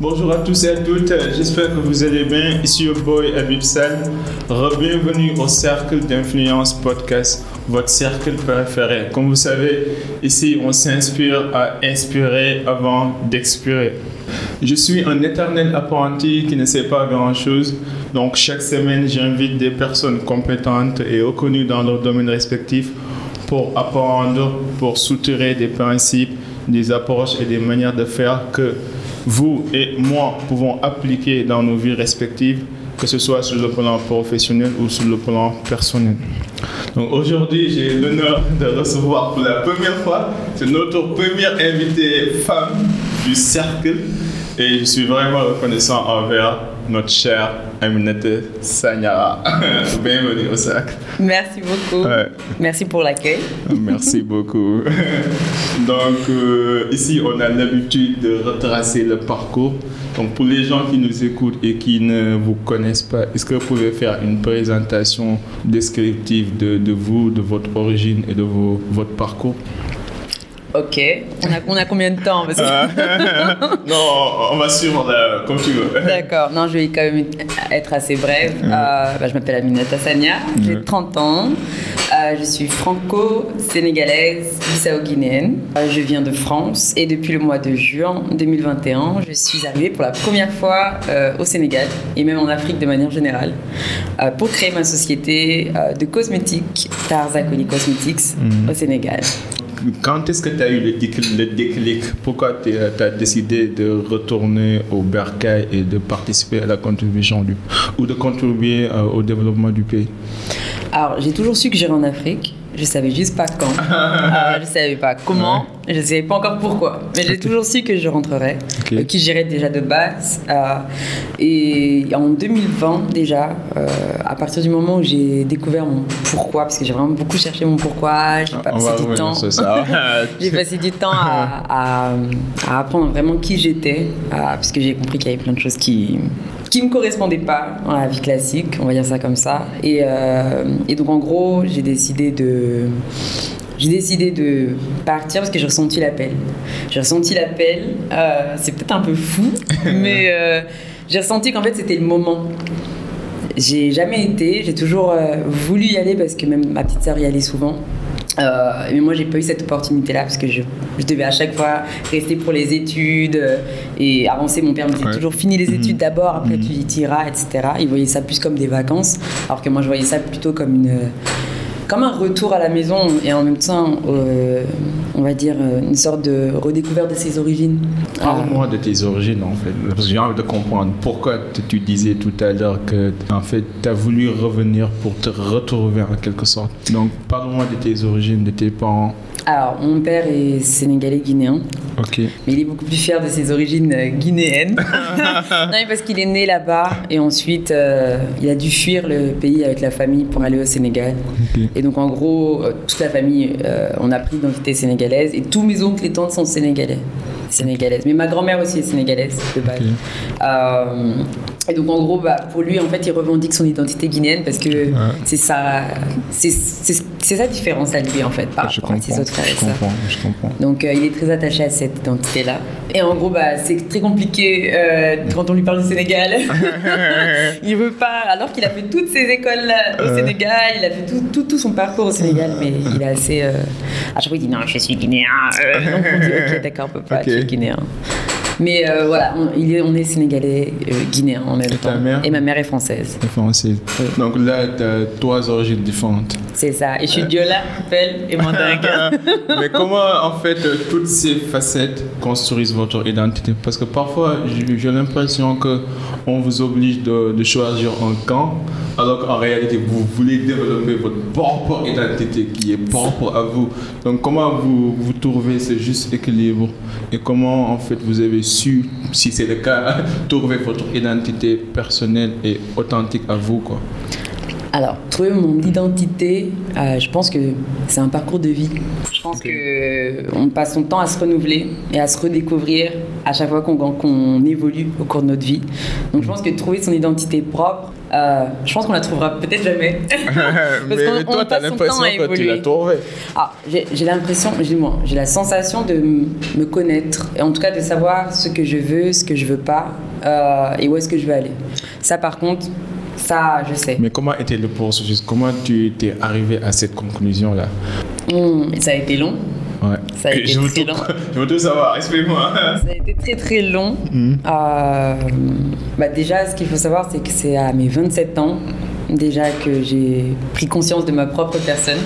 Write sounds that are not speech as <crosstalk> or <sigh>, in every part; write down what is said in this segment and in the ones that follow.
Bonjour à tous et à toutes, j'espère que vous allez bien. Ici your boy Abib Sal. Bienvenue au Cercle d'Influence Podcast, votre cercle préféré. Comme vous savez, ici on s'inspire à inspirer avant d'expirer. Je suis un éternel apprenti qui ne sait pas grand-chose. Donc chaque semaine, j'invite des personnes compétentes et reconnues dans leur domaine respectif pour apprendre, pour soutenir des principes, des approches et des manières de faire que vous et moi pouvons appliquer dans nos vies respectives, que ce soit sur le plan professionnel ou sur le plan personnel. Donc aujourd'hui, j'ai l'honneur de recevoir pour la première fois, notre première invitée femme du cercle et je suis vraiment reconnaissant envers notre chère Aminata Sanyara. <laughs> Bienvenue au cercle. Merci beaucoup. Merci pour l'accueil. Merci <laughs> beaucoup. <laughs> Donc, euh, ici, on a l'habitude de retracer le parcours. Donc, pour les gens qui nous écoutent et qui ne vous connaissent pas, est-ce que vous pouvez faire une présentation descriptive de, de vous, de votre origine et de vos, votre parcours? Ok, on a, on a combien de temps <laughs> Non, on va suivre euh, comme tu veux. D'accord, non, je vais quand même être assez brève. Euh, bah, je m'appelle Aminata Sania, j'ai 30 ans, euh, je suis franco-sénégalaise, bissau-guinéenne. je viens de France et depuis le mois de juin 2021, je suis arrivée pour la première fois au Sénégal et même en Afrique de manière générale pour créer ma société de cosmétiques, Tarzakoli Cosmetics, mm. au Sénégal quand est-ce que tu as eu le déclic, Pourquoi tu as décidé de retourner au Bercail et de participer à la contribution du, ou de contribuer euh, au développement du pays? Alors, j'ai toujours su que j'irais en Afrique. Je savais juste pas quand. euh, <laughs> je savais pas comment. Je savais pas encore pourquoi. Mais j'ai toujours su que je rentrerais, okay. Euh, que j'irais déjà de base. Euh, et en 2020 déjà, euh, à partir du moment où j'ai découvert mon pourquoi, parce que j'ai vraiment beaucoup cherché mon pourquoi, j'ai passé du temps. <laughs> <laughs> j'ai passé du temps à, à, apprendre vraiment qui j'étais, parce que j'ai compris qu'il y avait plein de choses qui qui me correspondaient pas dans la vie classique, on va dire ça comme ça. Et, et donc en gros, j'ai décidé de j'ai décidé de partir parce que j'ai ressenti l'appel. J'ai ressenti l'appel, euh, c'est peut-être un peu fou, <laughs> mais euh, j'ai ressenti qu'en fait c'était le moment. J'ai jamais été, j'ai toujours euh, voulu y aller parce que même ma petite sœur y allait souvent. mais moi, j'ai pas eu cette opportunité-là parce que je, devais à chaque fois rester pour les études et avancer. Mon père me disait toujours finis les mhm. études d'abord, après mhm. tu iras, etc. Il voyait ça plus comme des vacances, alors que moi, je voyais ça plutôt comme une comme un retour à la maison et en même temps, euh, on va dire, euh, une sorte de redécouverte de ses origines. Parle-moi de tes origines en fait, parce que j'ai envie de comprendre pourquoi tu disais tout à l'heure que en fait tu as voulu revenir pour te retrouver en quelque sorte. Donc parle-moi de tes origines, de tes parents. Alors, mon père est sénégalais guinéen. Ok. Mais il est beaucoup plus fier de ses origines euh, guinéennes. <laughs> non, mais parce qu'il est né là-bas et ensuite il a dû fuir le pays avec la famille pour aller au Sénégal. Et donc, en gros, euh, toute la famille, euh, on a pris l'identité sénégalaise et tous mes oncles et tantes sont sénégalais. Sénégalaise. Mais ma grand-mère aussi est sénégalaise de base. Euh, et donc en gros, bah, pour lui, en fait, il revendique son identité guinéenne parce que c'est ça, c'est sa différence à lui en fait par rapport à ses autres frères. Je comprends, je comprends. Donc il est très attaché à cette identité-là. Et en gros, bah, c'est très compliqué quand on lui parle du Sénégal. <laughs> il veut pas, alors qu'il a fait toutes ses écoles au Sénégal, il a fait tout, tout, tout son parcours au Sénégal, mais il est assez. à chaque fois, il dit non, je suis guinéen. donc on dit ok, d'accord, on peut pas guinéen. Mais euh, voilà, on, il est, on est sénégalais, euh, guinéen en même temps. et ma mère est française. française. Donc là, tu as trois origines différentes. C'est ça. Et je suis Diola, Pelle et Mandingue. <laughs> Mais comment, en fait, toutes ces facettes construisent votre identité? Parce que parfois, j'ai l'impression qu'on vous oblige de, de choisir un camp alors qu'en réalité, vous voulez développer votre propre identité qui est propre à vous. Donc, comment vous, vous trouvez ce juste équilibre? Et comment, en fait, vous avez su, si c'est le cas, <laughs> trouver votre identité personnelle et authentique à vous, quoi Alors, trouver mon identité, euh, je pense que c'est un parcours de vie. Je pense qu'on passe son temps à se renouveler et à se redécouvrir à chaque fois qu'on évolue au cours de notre vie. Donc, je pense que trouver son identité propre, euh, je pense qu'on la trouvera peut-être jamais. <laughs> mais, toi, tu as l'impression que tu l'as trouvée. Ah, j'ai l'impression, j'ai la sensation de me connaître, et en tout cas de savoir ce que je veux, ce que je veux pas, euh, et où est-ce que je veux aller. Ça, par contre, ça, je sais. Mais comment était le processus? Comment tu étais arrivé à cette conclusion-là? Hmm, Ça a été long. Ouais. Ça a été je, très long. <laughs> je veux tout savoir, explique-moi. Ça a été très très long. Hmm. Euh, bah déjà, ce qu'il faut savoir, c'est que c'est à mes 27 ans déjà que j'ai pris conscience de ma propre personne.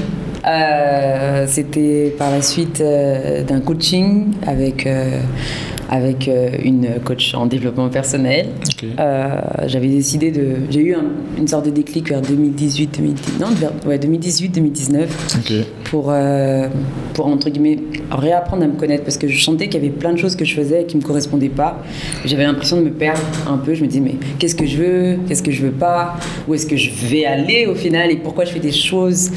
Euh, c'était par la suite euh, d'un coaching avec avec euh, une coach en développement personnel. Euh, j'avais décidé de. J'ai eu une sorte de déclic vers 2018, 2019, non, ouais, 2018, 2019. Pour, euh, pour, entre guillemets, réapprendre à me connaître parce que je sentais qu'il y avait plein de choses que je faisais qui ne me correspondaient pas. J'avais l'impression de me perdre un peu. Je me disais, mais qu'est-ce que je veux? Qu'est-ce que je veux pas? Où est-ce que je vais aller au final? Et pourquoi je fais des choses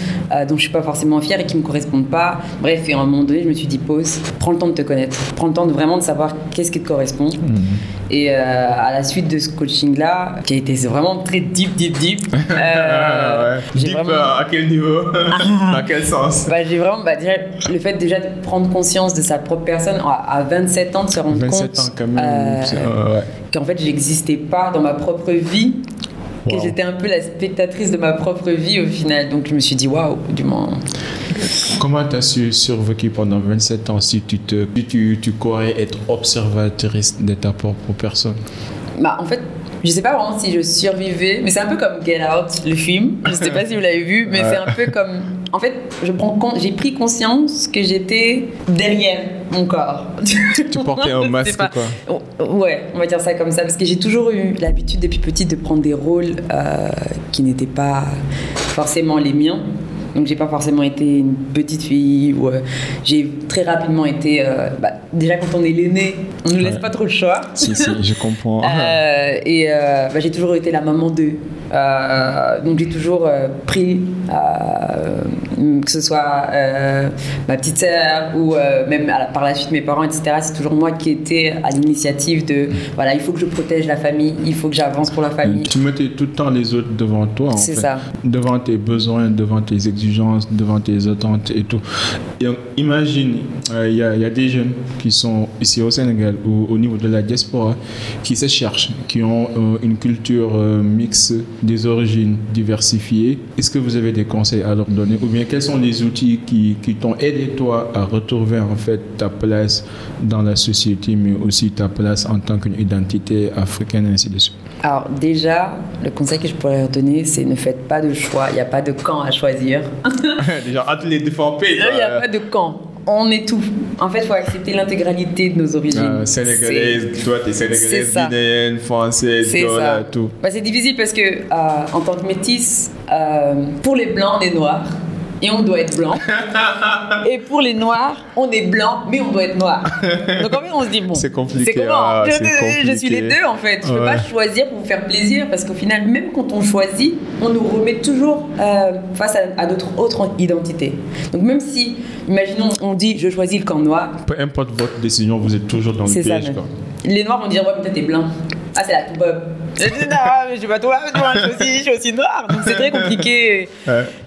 dont je suis pas forcément fière et qui me correspondent pas? Bref, et à un moment donné, je me suis dit, pause, prends le temps de te connaître. Prends le temps de vraiment de savoir qu'est-ce qui te correspond. Mhm. Et euh, à la suite de ce coaching-là, qui a été vraiment très deep, deep, deep. <laughs> Euh, deep vraiment... à quel niveau? <laughs> Dans quel sens? Bah, J'ai vraiment, bah, déjà, le fait déjà de prendre conscience de sa propre personne, à 27 ans, de se rendre 27 compte quand même, euh, qu'en fait, j'existais pas dans ma propre vie que j'étais un peu la spectatrice de ma propre vie au final. Donc je me suis dit, waouh, du moins. Comment tu as su survécu pendant 27 ans si tu, te, tu, tu croyais être observatrice de ta propre personne? Bah, En fait, je sais pas vraiment si je survivais, mais c'est un peu comme Get Out, le film. Je sais pas si vous l'avez vu, mais c'est un peu comme. En fait, je prends j'ai pris conscience que j'étais derrière mon corps. Tu portais un <laughs> masque, quoi. Ouais, on va dire ça comme ça, parce que j'ai toujours eu l'habitude depuis petite de prendre des rôles euh, qui n'étaient pas forcément les miens. Donc j'ai pas forcément été une petite fille ou euh, j'ai très rapidement été. Euh, bah, déjà quand on est l'aîné, on nous laisse pas trop le choix. Si si, je comprends. <laughs> Euh, et bah, j'ai toujours été la maman d'eux. Donc j'ai toujours pris, que ce soit ma petite sœur ou même par la suite mes parents, etc. C'est toujours moi qui étais à l'initiative de voilà, il faut que je protège la famille, il faut que j'avance pour la famille. Tu mettais tout le temps les autres devant toi. C'est ça. Devant tes besoins, devant tes exigences devant tes attentes et tout. imagine, euh, il y, a des jeunes qui sont ici au Sénégal ou au niveau de la diaspora qui se cherchent, qui ont euh, une culture euh, mixte, des origines diversifiées. Est-ce que vous avez des conseils à leur donner? Ou bien quels sont les outils qui, qui t'ont aidé toi à retrouver en fait ta place dans la société mais aussi ta place en tant qu'une identité africaine ainsi de suite? Alors déjà, le conseil que je pourrais leur donner, c'est ne faites pas de choix. Il n'y a pas de camp à choisir. <laughs> Déjà, entre les différents pays. Il n'y a pas de camp. On est tout. En fait, il faut accepter l'intégralité de nos origines. Euh, sénégalaise, toi, tu es sénégalaise, guinéenne, française, tout. Bah, c'est difficile parce que, euh, en tant que métisse, euh, pour les blancs, on est noirs et on doit être blanc. <laughs> et pour les noirs, on est blanc, mais on doit être noir. Donc en fait, on se dit, bon, c'est compliqué. comment ah, je, suis les deux en fait. Je ne peux pas choisir pour vous faire plaisir parce qu'au final, même quand on choisit, on nous remet toujours euh, face à, notre autre identité. Donc même si, imaginons, on dit, je choisis le camp noir. Peu importe votre décision, vous êtes toujours dans le piège. Les noirs vont dire, ouais, peut-être t'es blanc. Ah, c'est la tout Je dis, non, mais je suis pas toi, je suis aussi, je suis aussi noir. Donc c'est très compliqué.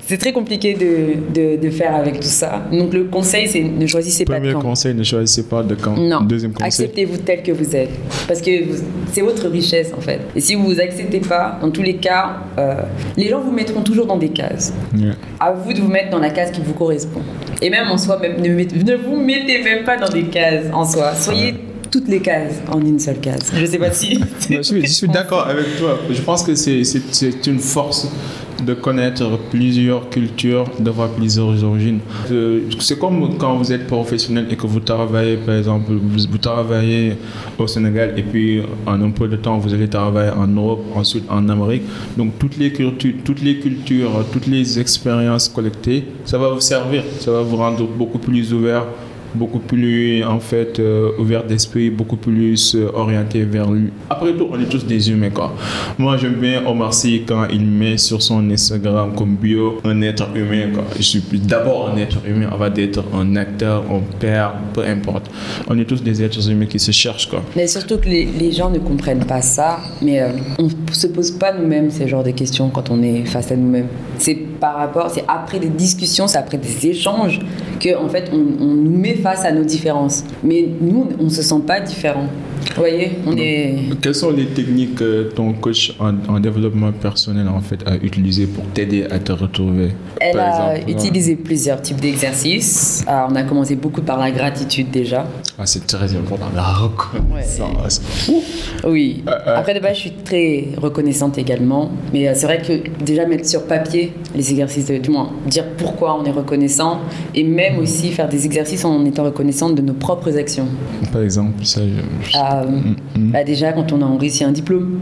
C'est très compliqué de, de, faire avec tout ça. Donc le conseil, c'est ne choisissez pas de camp. Premier conseil, ne choisissez pas de camp. Non. Deuxième conseil. Acceptez-vous tel que vous êtes. Parce que c'est votre richesse, en fait. Et si vous vous acceptez pas, dans tous les cas, euh, les gens vous mettront toujours dans des cases. À vous de vous mettre dans la case qui vous correspond. Et même en soi, même, ne, ne vous mettez même pas dans des cases en soi. Soyez toutes les cases en une seule case. Je sais pas si. je suis, suis <laughs> d'accord avec toi. Je pense que c'est une force de connaître plusieurs cultures, de voir plusieurs origines. Euh, c'est comme quand vous êtes professionnel et que vous travaillez, par exemple, vous, travaillez au Sénégal et puis en un peu de temps, vous allez travailler en Europe, ensuite en Amérique. Donc toutes les cultures, toutes les, cultures, toutes les expériences collectées, ça va vous servir, ça va vous rendre beaucoup plus ouvert beaucoup plus en fait euh, ouvert d'esprit, beaucoup plus euh, orienté vers lui. Après tout, on est tous des humains quoi. Moi, j'aime bien Omar Sy quand il met sur son Instagram comme bio un être humain quoi. Je suis d'abord un être humain avant d'être un acteur, un père, peu importe. On est tous des êtres humains qui se cherchent quoi. Mais surtout que les, gens ne comprennent pas ça, mais euh, on se pose pas nous-mêmes ces genres de questions quand on est face à nous-mêmes. C'est par rapport, c'est après des discussions, c'est après des échanges que en fait on, on nous met face à nos différences. Mais nous, on se sent pas différents. Vous voyez, on est. Quelles sont les techniques que ton coach en, en développement personnel en fait a utilisées pour t'aider à te retrouver? Elle par a exemple utilisé plusieurs types d'exercices. Alors, on a commencé beaucoup par la gratitude déjà. Ah, c'est très important la reconnaissance. Oui. Euh, euh. Après, de base, je suis très reconnaissante également. Mais euh, c'est vrai que déjà mettre sur papier les exercices, de, du moins dire pourquoi on est reconnaissant et même aussi faire des exercices en étant reconnaissante de nos propres actions. Par exemple, ça. je- Euh, Mm, mm. bah, déjà, quand on a réussi un diplôme.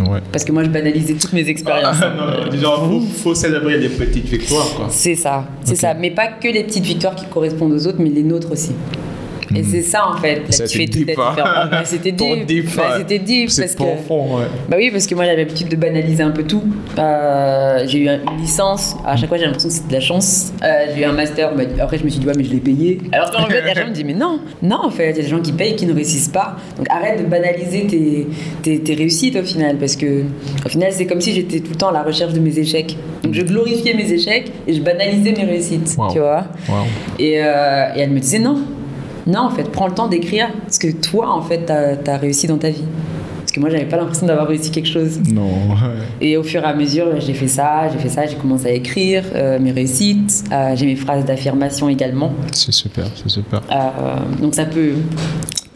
Ouais. Parce que moi, je banalisais toutes mes expériences. Ah, <laughs> non, non, disons, faut, faut célébrer les petites victoires quoi. C'est ça, c'est ça. Mais pas que les petites victoires qui correspondent aux autres, mais les nôtres aussi. Et c'est ça en fait, là, qui fait toute la hein. différence. Bah, C'était deep. deep, Bah. C'était deep C'est parce que. ouais. Bah oui, parce que moi j'avais l'habitude de banaliser un peu tout. Euh, j'ai eu une licence, à chaque fois j'ai l'impression que c'est de la chance. Euh, j'ai eu un master, bah, après je me suis dit ouais mais je l'ai payé. Alors qu'en fait, les gens me disent mais non, non en fait, il y a des gens qui payent et qui ne réussissent pas. Donc arrête de banaliser tes, tes, tes réussites au final, parce que au final c'est comme si j'étais tout le temps à la recherche de mes échecs. Donc je glorifiais mes échecs et je banalisais mes réussites, Wow. tu vois. Wow. Et, euh, et elle me disait non, non en fait, prends le temps d'écrire ce que toi en fait t'as as réussi dans ta vie. Parce que moi j'avais pas l'impression d'avoir réussi quelque chose. Non. Et au fur et à mesure, j'ai fait ça, j'ai fait ça, j'ai commencé à écrire euh, mes réussites, euh, j'ai mes phrases d'affirmation également. C'est super, c'est super. Euh, donc ça peut,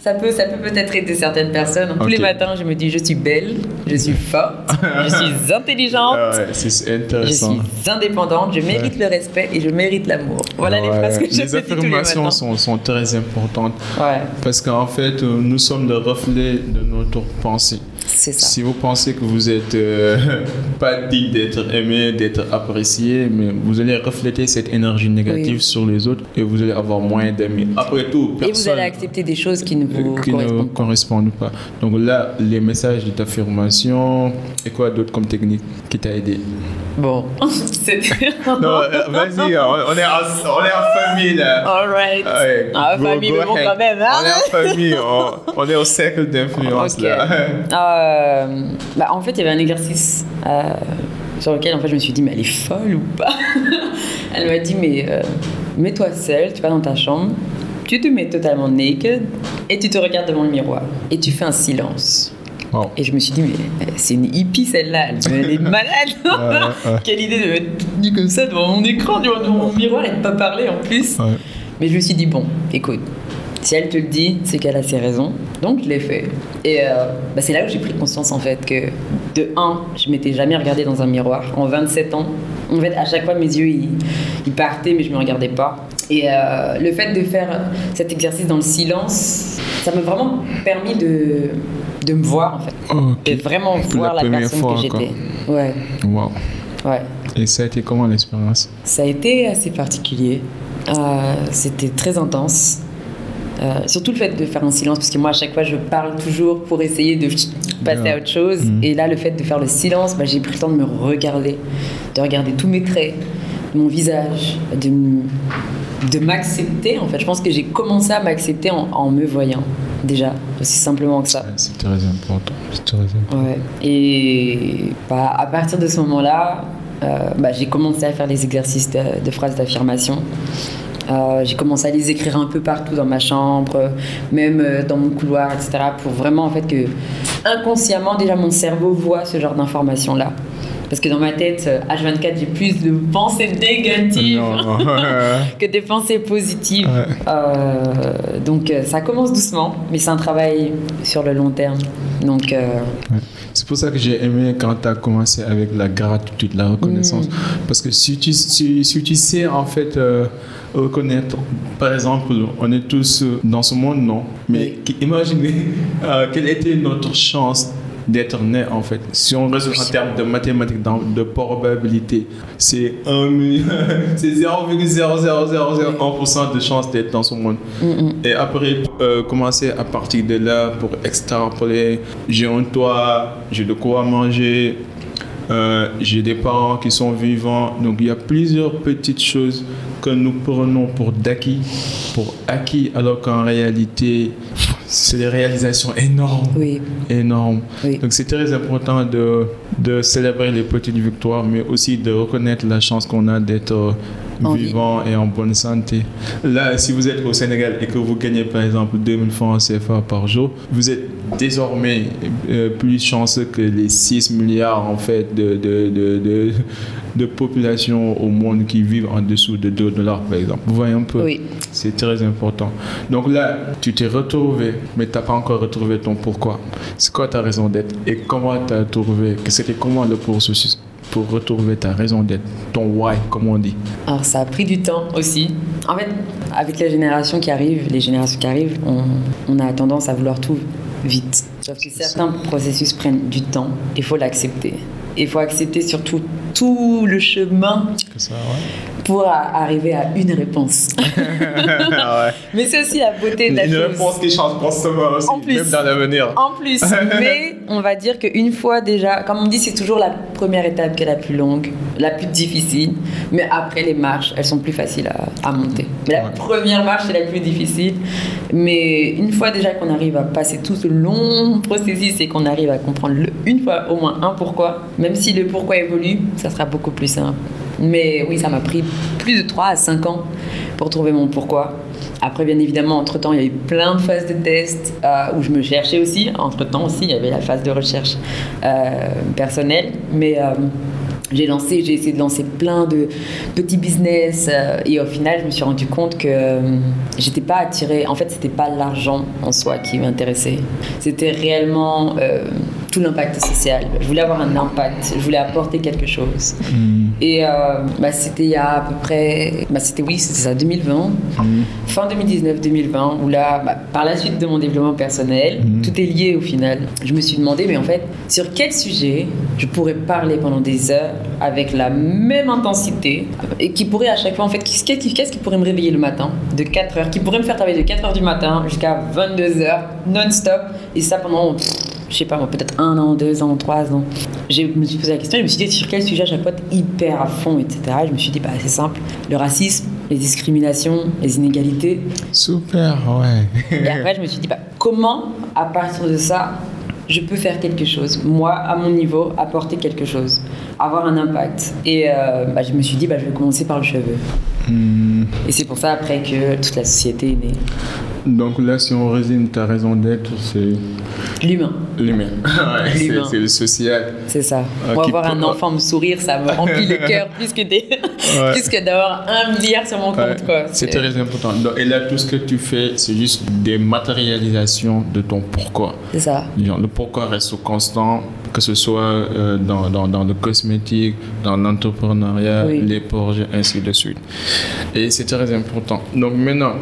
ça peut, ça peut peut-être aider certaines personnes. Tous les matins, je me dis je suis belle, je suis forte, je suis <laughs> intelligente. Ah ouais, Je suis indépendante, je mérite le respect et je mérite l'amour. Voilà les Ouais, phrases que je les me dis tous les affirmations sont, sont très importantes Ouais, parce qu'en fait, euh, nous sommes le reflet de notre pensée. Ça. Si vous pensez que vous êtes euh, <laughs> pas digne d'être aimé, d'être apprécié, mais vous allez refléter cette énergie négative Oui. sur les autres et vous allez avoir moins d'amis. Après tout, Et vous personne allez accepter des choses qui ne vous qui ne correspondent pas. correspondent pas. Donc là, les messages d'affirmation et quoi d'autre comme technique qui t'a aidé? Bon, <laughs> c'était. Non, <laughs> euh, vas-y, on est, en, on est en famille là. Alright. Ouais, Ah, go- famille, go mais bon, quand même, hein. On est en famille, on, on est au cercle d'influence là. Euh, bah, en fait, il y avait un exercice euh, sur lequel en fait, je me suis dit, mais elle est folle ou pas? <laughs> Elle m'a dit, mais euh, mets-toi seule, tu vas dans ta chambre, tu te mets totalement naked et tu te regardes devant le miroir et tu fais un silence. Wow. Et je me suis dit, mais c'est une hippie celle-là, elle, est <laughs> malade. <laughs> Quelle idée de mettre toute nue comme ça devant mon écran, devant mon miroir et de pas parler en plus Ouais. mais je me suis dit, bon, écoute, si elle te le dit, c'est qu'elle a ses raisons. Donc je l'ai fait. Et euh, bah, c'est là où j'ai pris conscience en fait que, de un, je m'étais jamais regardée dans un miroir en 27 ans. En fait, à chaque fois, mes yeux, ils, ils partaient, mais je me regardais pas. Et euh, le fait de faire cet exercice dans le silence, ça m'a vraiment permis de, de me voir en fait. De vraiment voir la la, personne fois, que j'étais. Ouais, Wow. ouais. Et ça a été comment l'expérience? Ça a été assez particulier. Euh, C'était très intense. Euh, surtout le fait de faire un silence, parce que moi, à chaque fois, je parle toujours pour essayer de passer à autre chose. Mhm. Et là, le fait de faire le silence, bah, j'ai pris le temps de me regarder, de regarder tous mes traits, mon visage, de, de m'accepter. En fait, je pense que j'ai commencé à m'accepter en, en me voyant, déjà, aussi simplement que ça. C'est très important. Très important. Ouais. Et bah, à partir de ce moment-là, euh, bah, j'ai commencé à faire les exercices de, de phrases d'affirmation. Euh, j'ai commencé à les écrire un peu partout dans ma chambre, même euh, dans mon couloir, etc. Pour vraiment, en fait, que inconsciemment, déjà, mon cerveau voit ce genre d'informations-là. Parce que dans ma tête, euh, H24, j'ai plus de pensées négatives Non. <laughs> <laughs> que des pensées positives. Ouais. Euh, donc euh, ça commence doucement, mais c'est un travail sur le long terme. Donc euh, C'est pour ça que j'ai aimé quand tu as commencé avec la gratitude, la reconnaissance. Mm. Parce que si tu, si, si tu sais en fait euh, reconnaître, par exemple, on est tous euh, dans ce monde, non? Mais imaginez <laughs> euh, quelle était notre chance d'être né en fait? Si on raisonne en termes de mathématiques, de probabilité, c'est 0,0001% <laughs> de chance d'être dans ce monde. Et après, euh, commencer à partir de là pour extrapoler, j'ai un toit, j'ai de quoi manger, euh, j'ai des parents qui sont vivants. Donc il y a plusieurs petites choses que nous prenons pour d'acquis, pour acquis, alors qu'en réalité, c'est des réalisations énormes. Oui. Énormes. Donc c'est très important de, de célébrer les petites victoires, mais aussi de reconnaître la chance qu'on a d'être vivant et en bonne santé. Là, si vous êtes au Sénégal et que vous gagnez par exemple 2000 francs CFA par jour, vous êtes désormais euh, plus chanceux que les 6 milliards en fait de, de, de, de, population au monde qui vivent en dessous de 2 dollars par exemple. Vous voyez un peu? Oui. C'est très important. Donc là, tu t'es retrouvé, mais tu n'as pas encore retrouvé ton pourquoi. C'est quoi ta raison d'être? Et comment tu as trouvé C'était comment le processus pour retrouver ta raison d'être, ton why, comme on dit Alors ça a pris du temps aussi. En fait, avec la génération qui arrive, les générations qui arrivent, on, on a tendance à vouloir tout vite. Sauf que certains processus prennent du temps, il faut l'accepter. Il faut accepter surtout tout le chemin pour arriver à une réponse. <laughs> Mais c'est aussi la beauté de la une chose. Une réponse qui change constamment aussi, en plus, même dans l'avenir. En plus, <laughs> mais on va dire qu'une fois déjà, comme on dit, c'est toujours la première étape qui est la plus longue, la plus difficile. Mais après, les marches, elles sont plus faciles à, à monter. Mais la première marche, c'est la plus difficile. Mais une fois déjà qu'on arrive à passer tout ce long processus et qu'on arrive à comprendre le, une fois au moins un pourquoi, même si le pourquoi évolue, ça sera beaucoup plus simple. Mais oui, ça m'a pris plus de 3 à 5 ans pour trouver mon pourquoi. Après, bien évidemment, entre-temps, il y a eu plein de phases de tests euh, où je me cherchais aussi. Entre-temps aussi, il y avait la phase de recherche euh, personnelle. Mais euh, j'ai lancé, j'ai essayé de lancer plein de petits business et au final, je me suis rendu compte que j'étais pas attirée. En fait, c'était pas l'argent en soi qui m'intéressait. C'était réellement tout l'impact social. Je voulais avoir un impact. Je voulais apporter quelque chose. Mm. Et bah, c'était il y a à peu près, bah, c'était oui, c'était ça, 2020, mm. fin 2019-2020, où là, bah, par la suite de mon développement personnel, mm. tout est lié au final. Je me suis demandé, mais en fait, sur quel sujet je pourrais parler pendant des heures avec la même intensité et qui pourrait à chaque fois, en fait, qu'est-ce qui, qui, pourrait me réveiller le matin de 4 heures, qui pourrait me faire travailler de 4 heures du matin jusqu'à 22 heures non-stop et ça pendant, je sais pas peut-être un an, deux ans, trois ans. Je me suis posé la question, je me suis dit sur quel sujet fois hyper à fond, etc. Je me suis dit, bah, c'est simple, le racisme, les discriminations, les inégalités. Super, ouais. et après, je me suis dit, bah, comment, à partir de ça, je peux faire quelque chose? Moi, à mon niveau, apporter quelque chose, avoir un impact. Et euh, bah, je me suis dit, bah, je vais commencer par le cheveu. Mmh. Et c'est pour ça, après, que toute la société est née. Donc là, si on résume ta raison d'être, c'est... L'humain. L'humain. <laughs> ouais, c'est le social. C'est ça. Euh, Moi, voir un enfant me sourire, ça me <laughs> remplit le cœur plus que, des... ouais. <laughs> plus que d'avoir un milliard sur mon compte. Ouais. C'est très important. Et là, tout ce que tu fais, c'est juste des matérialisations de ton pourquoi. C'est ça. Le pourquoi reste constant, que ce soit euh, dans, dans, dans, le cosmétique, dans l'entrepreneuriat, Oui. les projets, ainsi de suite. Et c'est très important. Donc maintenant,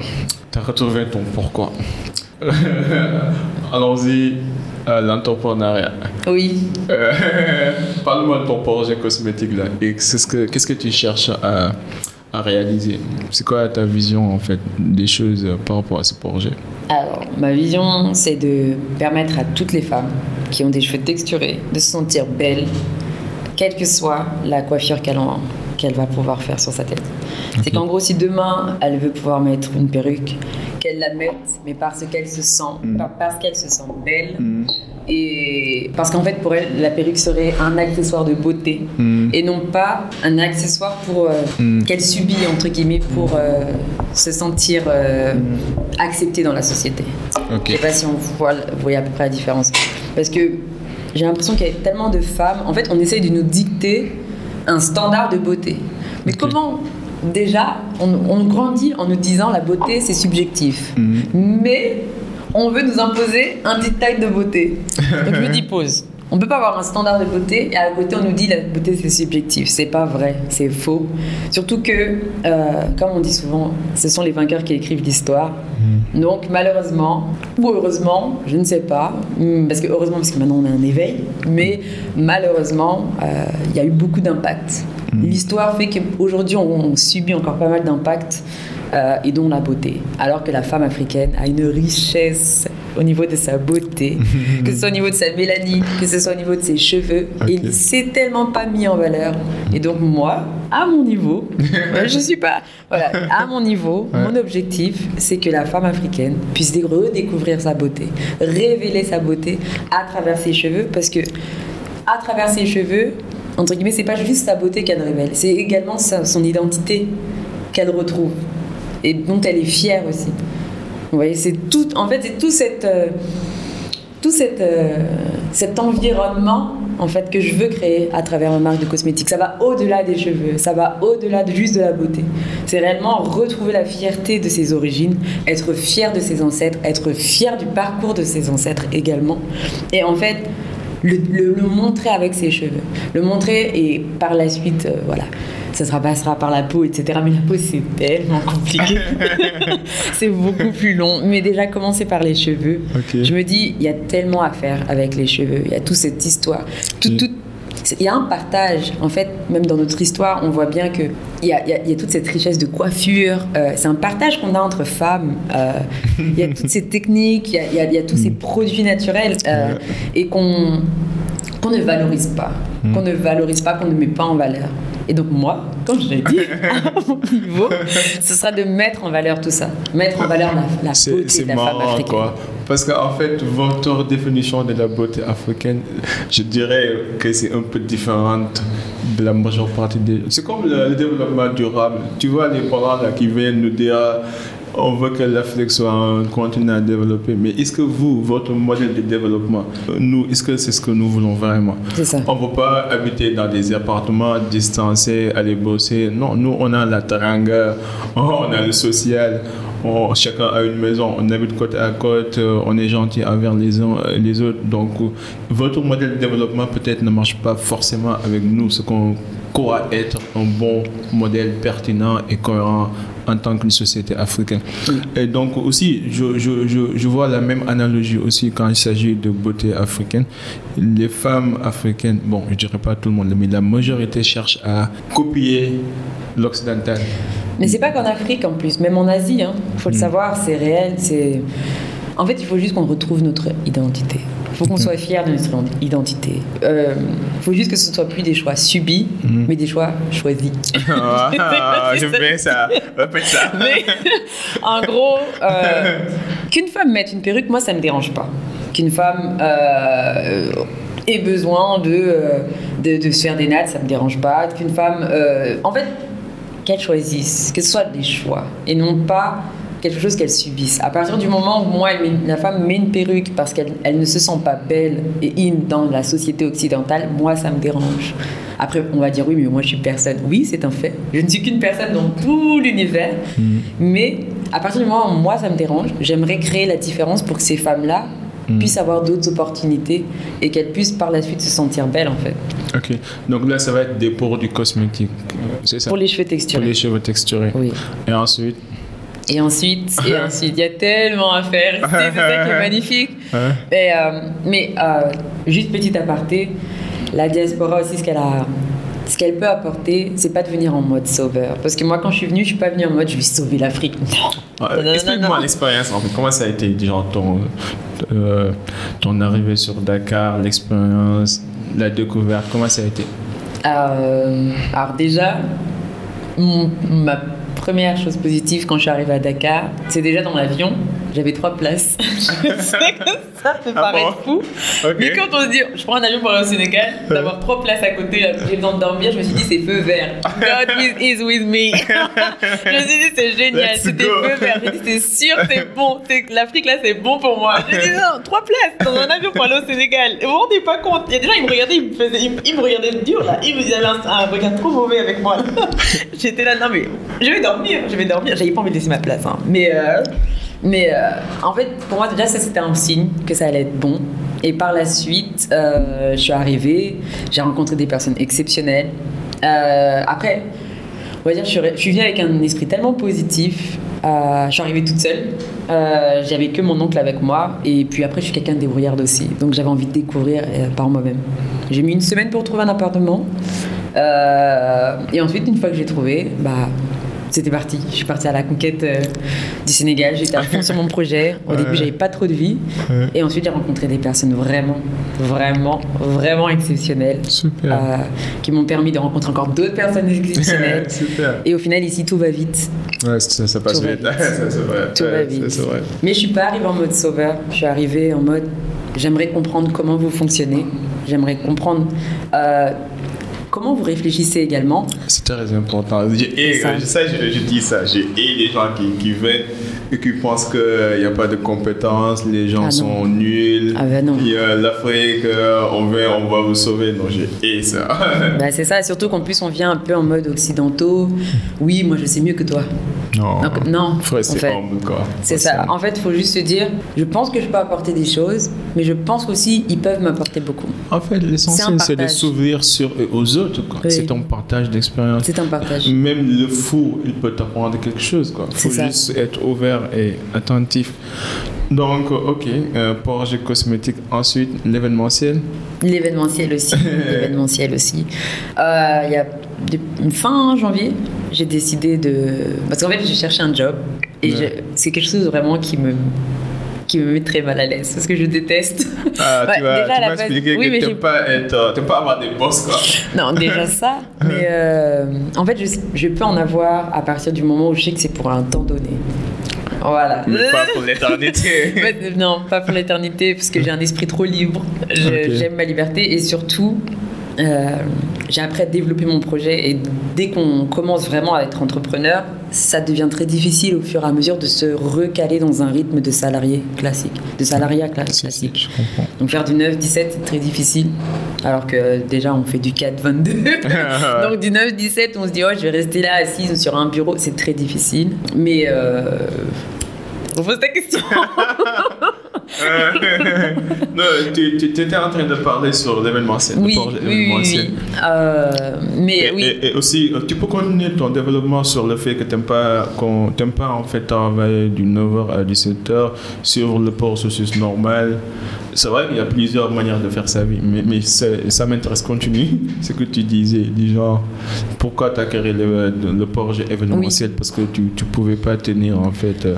tu as retrouvé ton pourquoi. <laughs> Allons-y à l'entrepreneuriat. Oui. Euh, <laughs> Parle-moi de ton projet cosmétique là. Et qu'est-ce que, qu'est-ce que tu cherches à, à réaliser. C'est quoi ta vision en fait des choses par rapport à ce projet? Alors, ma vision, c'est de permettre à toutes les femmes qui ont des cheveux texturés de se sentir belles, quelle que soit la coiffure qu'elle, en- qu'elle va pouvoir faire sur sa tête. C'est qu'en gros, si demain, elle veut pouvoir mettre une perruque, qu'elle la mette, mais parce qu'elle se sent, pas parce qu'elle se sent belle, et parce qu'en fait, pour elle, la perruque serait un accessoire de beauté Mm. et non pas un accessoire pour euh, Mm. qu'elle subit entre guillemets pour euh, se sentir euh, acceptée dans la société. Ok. Je sais pas si on voit, vous voyez à peu près la différence. Parce que j'ai l'impression qu'il y a tellement de femmes. En fait, on essaye de nous dicter un standard de beauté. Mais Ok. comment Déjà, on, on grandit en nous disant la beauté c'est subjectif. Mais on veut nous imposer un dictat de beauté. Donc je me dis pause. On peut pas avoir un standard de beauté et à côté on nous dit la beauté c'est subjectif. C'est pas vrai, c'est faux. Surtout que, euh, comme on dit souvent, ce sont les vainqueurs qui écrivent l'histoire. Mm. Donc malheureusement ou heureusement, je ne sais pas, mm, parce que heureusement parce que maintenant on a un éveil, mais malheureusement euh, il y a eu beaucoup d'impact. Mm. L'histoire fait qu'aujourd'hui on, subit encore pas mal d'impact. Euh, et dont la beauté. Alors que la femme africaine a une richesse au niveau de sa beauté, <laughs> que ce soit au niveau de sa mélanine, que ce soit au niveau de ses cheveux. Et c'est tellement pas mis en valeur. Et donc moi, à mon niveau, <laughs> je suis pas... Voilà, à mon niveau, mon objectif, c'est que la femme africaine puisse redécouvrir sa beauté, révéler sa beauté à travers ses cheveux, parce que à travers ses cheveux, entre guillemets, c'est pas juste sa beauté qu'elle révèle, c'est également son identité qu'elle retrouve et dont elle est fière aussi. Vous voyez, c'est tout, en fait, c'est tout, cette, euh, tout euh, cet environnement en fait, que je veux créer à travers ma marque de cosmétiques. Ça va au-delà des cheveux, ça va au-delà de juste de la beauté. C'est réellement retrouver la fierté de ses origines, être fier de ses ancêtres, être fier du parcours de ses ancêtres également. Et en fait, le, le, montrer avec ses cheveux. Le montrer et par la suite, euh, voilà ça se passera par la peau, etc. Mais la peau, c'est tellement compliqué. <laughs> c'est beaucoup plus long. Mais déjà, commencer par les cheveux. Je me dis, il y a tellement à faire avec les cheveux. Il y a toute cette histoire. Tout, tout, il y a un partage, en fait, même dans notre histoire, on voit bien qu'il y a, y, a, toute cette richesse de coiffure. Euh, c'est un partage qu'on a entre femmes. Euh, il y a toutes ces techniques, il y a, y a, tous ces produits naturels euh, et qu'on qu'on ne valorise pas, mm. qu'on ne valorise pas, qu'on ne met pas en valeur. Et donc moi, comme je l'ai dit, <laughs> à mon niveau, ce sera de mettre en valeur tout ça, mettre en valeur la, la beauté de la femme africaine. Quoi. Parce qu'en fait, votre définition de la beauté africaine, je dirais que c'est un peu différente de la majeure partie des... C'est comme le, développement durable. Tu vois les parents là, qui viennent nous dire on veut que l'Afrique soit un continent développé. Mais est-ce que vous, votre modèle de développement, nous, est-ce que c'est ce que nous voulons vraiment? C'est ça. On ne veut pas habiter dans des appartements distancés, aller bosser. Non, nous, on a la taranga, <laughs> on a le social. Chacun a une maison, on habite côte à côte, on est gentil envers les uns les autres. Donc, votre modèle de développement peut-être ne marche pas forcément avec nous, ce qu'on croit être un bon modèle pertinent et cohérent en tant qu'une société africaine. Et donc aussi, je, je, je, vois la même analogie aussi quand il s'agit de beauté africaine. Les femmes africaines, bon, je dirais pas tout le monde, mais la majorité cherche à copier l'occidental. Mais c'est pas qu'en Afrique en plus, même en Asie, il hein. faut le mm. savoir, c'est réel. C'est en fait, il faut juste qu'on retrouve notre identité. Il faut qu'on soit fier de notre identité. Il euh, faut juste que ce ne soit plus des choix subis, mm. mais des choix choisis. <laughs> Ah, J'aime bien ça. Répète ça. <laughs> Mais, en gros, euh, qu'une femme mette une perruque, moi, ça ne me dérange pas. Qu'une femme euh, ait besoin de, de, de, se faire des nattes, ça ne me dérange pas. Qu'une femme... en fait, qu'elle choisisse, que ce soit des choix, et non pas quelque chose qu'elle subisse. À partir du moment où moi, la femme met une perruque parce qu'elle elle ne se sent pas belle et in dans la société occidentale, moi, ça me dérange. Après, on va dire oui, mais moi, je suis personne. Oui, c'est un fait. Je ne suis qu'une personne dans tout l'univers. Mm. Mais à partir du moment où moi, ça me dérange, j'aimerais créer la différence pour que ces femmes-là mm. puissent avoir d'autres opportunités et qu'elles puissent par la suite se sentir belles, en fait. Ok. Donc là, ça va être des produits cosmétiques, c'est ça Pour les cheveux texturés. Pour les cheveux texturés. Oui. Et ensuite et ensuite, et <laughs> ensuite, il y a tellement à faire. <laughs> C'est ça qui est magnifique. Mais, euh, mais euh, juste petit aparté, la diaspora aussi, ce qu'elle a, ce qu'elle peut apporter, c'est pas de venir en mode sauveur. Parce que moi, quand je suis venue, je suis pas venue en mode je vais sauver l'Afrique. Non. Explique-moi l'expérience en fait. Comment ça a été, genre, ton, euh, ton arrivée sur Dakar, l'expérience, la découverte, comment ça a été? Alors, déjà, ma première chose positive quand je suis arrivée à Dakar, c'est déjà dans l'avion, j'avais trois places. je sais que ça peut ah paraître fou. Mais quand on se dit, je prends un avion pour aller au Sénégal, d'avoir trois places à côté, j'ai besoin de dormir, je me suis dit, c'est feu vert. God is with me. <laughs> je me suis dit, c'est génial, c'était feu vert. J'ai dit, c'est sûr, c'est bon. L'Afrique, là, c'est bon pour moi. J'ai dit, non, trois places dans un avion pour aller au Sénégal. Vous vous rendez pas compte Il y a des gens, ils me regardaient, ils me, faisaient, ils, me regardaient dur, là. Ils me avaient un, un regard trop mauvais avec moi. <laughs> J'étais là, non, mais je vais dormir, je vais dormir. J'avais pas envie de laisser ma place. Hein. Mais. Euh, Mais euh, en fait, pour moi, déjà, ça c'était un signe que ça allait être bon. Et par la suite, euh, je suis arrivée, j'ai rencontré des personnes exceptionnelles. Euh, après, on va dire, je suis, je suis venue avec un esprit tellement positif. Je suis arrivée toute seule. J'avais que mon oncle avec moi. Et puis après, je suis quelqu'un de débrouillarde aussi. Donc j'avais envie de découvrir par moi-même. J'ai mis une semaine pour trouver un appartement. Et ensuite, une fois que j'ai trouvé, bah, c'était parti. Je suis partie à la conquête euh, du Sénégal. J'étais à fond sur mon projet. Au début, j'avais pas trop de vie. Ouais. Et ensuite, j'ai rencontré des personnes vraiment, vraiment, vraiment exceptionnelles. Super. euh, qui m'ont permis de rencontrer encore d'autres personnes exceptionnelles. <laughs> Super. Et au final, ici, tout va vite. Ouais, ça, ça passe Tout va vite. vite. <laughs> ça. Tout va vite. vrai. Mais je suis pas arrivée en mode sauveur. Je suis arrivée en mode j'aimerais comprendre comment vous fonctionnez. J'aimerais comprendre euh, comment vous réfléchissez également? C'est très important. Et ça. ça, je, je dis ça. J'ai et les gens qui, qui viennent et qui pensent qu'il n'y a pas de compétences, les gens Ah sont nuls. Ah ben non. Y a l'Afrique, euh, on, vient, on va vous sauver. Non, j'ai et ça. <laughs> Bah, c'est ça, surtout qu'en plus on vient un peu en mode occidentaux. Oui, moi je sais mieux que toi. non. Donc, non, Frère, en c'est fait. C'est ça. En fait, il faut juste se dire, je pense que je peux apporter des choses, mais je pense aussi ils peuvent m'apporter beaucoup. En fait, C'est l'essentiel, c'est de s'ouvrir sur aux autres. Oui. C'est ton partage d'expérience. C'est un partage. Même le fou, il peut t'apprendre quelque chose. Il faut C'est ça. juste être ouvert et attentif. Donc, ok, euh, projet cosmétique. Ensuite, l'événementiel. L'événementiel aussi. <laughs> L'événementiel aussi. Euh, Il y a de- une fin janvier, j'ai décidé de. Parce qu'en fait, j'ai cherché un job et Ouais. c'est quelque chose vraiment qui me qui me met très mal à l'aise parce que je déteste. Ah, tu vas, déjà, tu vas base- expliquer oui, que tu pas, être, euh, pas avoir des boss, quoi. <laughs> Non, déjà <laughs> ça, mais euh, en fait, je, je peux en avoir à partir du moment où je sais que c'est pour un temps donné. Voilà. Mais pas pour l'éternité. <laughs> Non, pas pour l'éternité, parce que j'ai un esprit trop libre. J'aime ma liberté et surtout, euh, j'ai appris à développer mon projet. Et dès qu'on commence vraiment à être entrepreneur, ça devient très difficile au fur et à mesure de se recaler dans un rythme de salarié classique, de salariat cla- classique. Donc faire du 9-17, c'est très difficile. Alors que déjà, on fait du 4-22. <laughs> <laughs> Donc du 9-17, on se dit, oh, je vais rester là assise sur un bureau. C'est très difficile. Mais... Euh... Repose ta question. <laughs> Euh, <laughs> non, tu, tu étais en train de parler sur l'événementiel. Oui, oui, oui. Euh, mais Et, oui. et- et aussi, euh, tu peux continuer ton développement sur le fait que tu n'aimes pas, t'aimes pas en fait travailler du 9h à 17h sur le processus normal. C'est vrai qu'il y a plusieurs manières de faire sa vie, mais, ça m'intéresse. Continue <laughs> ce que tu disais, du genre, pourquoi tu as créé le, le projet événementiel Parce que tu ne pouvais pas tenir en fait euh,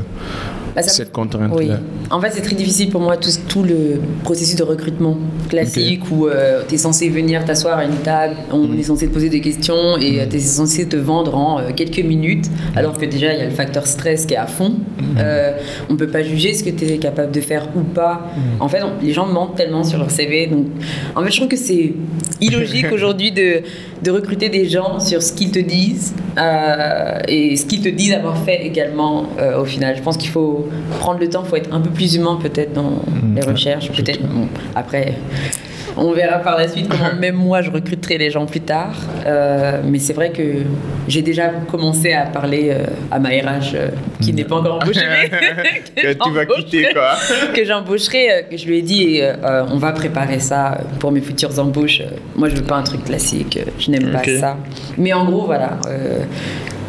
Bah, me- cette contrainte-là. Oui. En fait, c'est très difficile pour moi tout, tout le processus de recrutement classique où tu es censé venir t'asseoir à une table, on Mm. est censé te poser des questions et tu es censé te vendre en euh, quelques minutes, alors que déjà il y a le facteur stress qui est à fond. Mm. Euh, on peut pas juger ce que tu es capable de faire ou pas. Mm. En fait, on- les gens mentent tellement sur leur CV. Donc, en fait, je trouve que c'est illogique <laughs> aujourd'hui de, de recruter des gens sur ce qu'ils te disent euh, et ce qu'ils te disent avoir fait également euh, au final. Je pense qu'il faut prendre le temps, il faut être un peu plus humain peut-être dans Mm, les recherches. Peut-être. Bon, après. On verra par la suite comment même moi je recruterai les gens plus tard. Euh, mais c'est vrai que j'ai déjà commencé à parler euh, à ma RH euh, qui n'est pas encore embauchée. <laughs> mais Que tu vas quitter quoi. que j'embaucherai, que je lui ai dit, on va préparer ça pour mes futures embauches. Moi, je veux pas un truc classique, je n'aime pas ça. Mais en gros, voilà,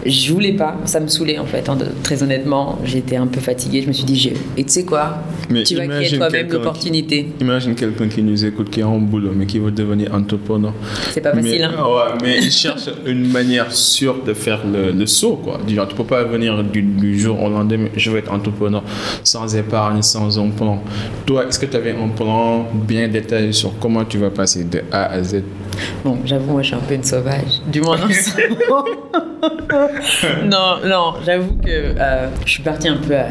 je voulais pas, ça me saoulait en fait, hein, de- très honnêtement. J'étais un peu fatiguée, je me suis dit, j'ai- et tu sais quoi, Mais tu vas créer toi-même qui- l'opportunité. Imagine quelqu'un qui nous écoute, qui a un boulot, mais qui veut devenir entrepreneur. C'est pas facile, mais, hein. ouais, mais il cherche <laughs> une manière sûre de faire le, le saut. Quoi. Du genre, tu peux pas venir du, du jour au lendemain, je vais être entrepreneur sans épargne, sans un plan. Toi, est-ce que tu avais un plan bien détaillé sur comment tu vas passer de A à Z? Bon, j'avoue, moi, je suis un peu une sauvage. Du moins, ce <laughs> non, non, j'avoue que euh, je suis partie un peu à.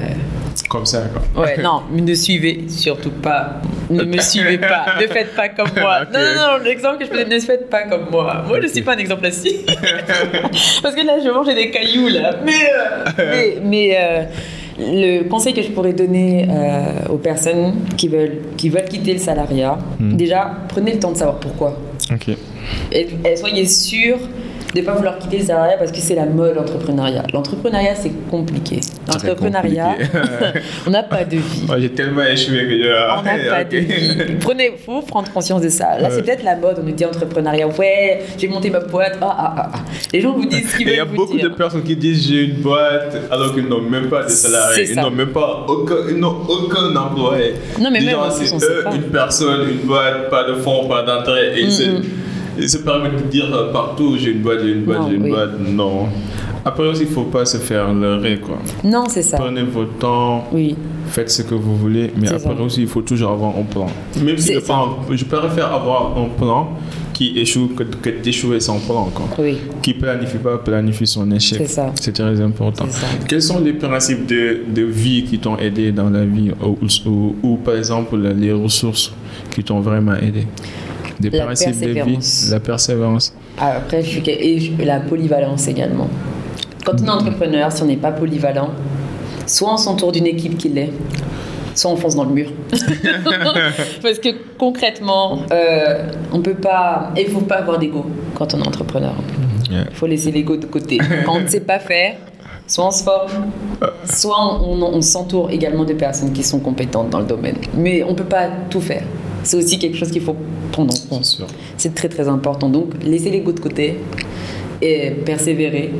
Comme ça, quoi. Ouais, <laughs> non, mais ne suivez surtout pas. Ne me suivez pas. Ne faites pas comme moi. <laughs> Non, non, non, l'exemple que je peux donner, ne faites pas comme moi. Moi, je Ok. suis pas un exemple assis. Parce que là, je mange des cailloux, là. Mais, euh, mais, mais, euh, le conseil que je pourrais donner euh, aux personnes qui veulent, qui veulent quitter le salariat, Hmm. déjà, prenez le temps de savoir pourquoi. Ok. Et, soyez sûr de pas vouloir quitter le salariat parce que c'est la mode entrepreneuriat. L'entrepreneuriat, c'est compliqué. L'entrepreneuriat, <laughs> on n'a pas de vie. Moi, j'ai tellement échoué que je... On n'a pas de vie. Prenez, faut prendre conscience de ça. Là, c'est peut-être la mode. On nous dit entrepreneuriat. Ouais, j'ai monté ma boîte. Ah, ah, ah, ah. Les gens vous disent ce qu'ils veulent. Il y a beaucoup de personnes qui disent j'ai une boîte alors qu'ils n'ont même pas de salariés. Ils n'ont même pas aucun, ils aucun employé. Non, mais même c'est eux, une personne, une boîte, pas de fonds, pas d'entrée. Et mm ils se permettent de dire euh, partout j'ai une boîte, j'ai une boîte, j'ai une boîte. Non. Après aussi, il ne faut pas se faire leurrer, quoi. Non, c'est ça. Prenez votre temps, oui. faites ce que vous voulez, mais après aussi, il faut toujours avoir un plan. Même si je préfère avoir un plan qui échoue que, que d'échouer sans plan, quoi. Oui. Qui planifie pas, planifie son échec. C'est ça. C'est très important. Quels sont les principes de, de vie qui t'ont aidé dans la vie ou, ou par exemple, les ressources qui t'ont vraiment aidé? Des la principes de vie, la persévérance. Après, je suis, et la polyvalence également. Quand on est entrepreneur, si on n'est pas polyvalent, soit on s'entoure d'une équipe qui l'est, soit on fonce dans le mur. <laughs> Parce que concrètement, euh, on peut pas. Il faut pas avoir d'ego quand on est entrepreneur. Il faut laisser l'ego de côté. Quand on ne sait pas faire, soit on se forme, soit on, on s'entoure également de personnes qui sont compétentes dans le domaine. Mais on ne peut pas tout faire. C'est aussi quelque chose qu'il faut prendre en compte. C'est très très important. Donc, laisser l'ego de côté et persévérer.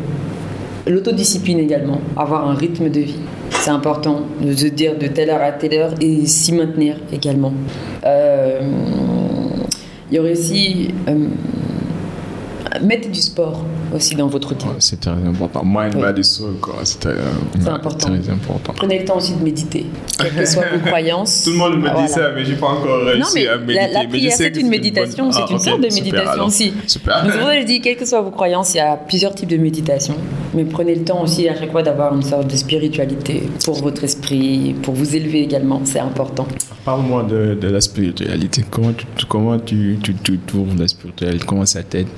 L'autodiscipline également, avoir un rythme de vie. C'est important de se dire de telle heure à telle heure et s'y maintenir également. Euh, il y aurait aussi euh, mettez du sport aussi dans votre routine. c'est très important. Mind, body, soul, C'est très, important. Prenez le temps aussi de méditer, quelles que soient vos <laughs> croyances. Tout le monde me dit ça, mais j'ai pas encore réussi à méditer. La, prière, c'est une méditation, c'est une, sorte de méditation aussi. Super. Donc, je dis, quelles que soient vos croyances, il y a plusieurs types de méditation. Mais prenez le temps aussi à chaque fois d'avoir une sorte de spiritualité pour votre esprit, pour vous élever également, c'est important. Parle-moi de, de, la spiritualité. Comment tu, comment tu, tu, tu trouves la spiritualité? Comment ça t'aide?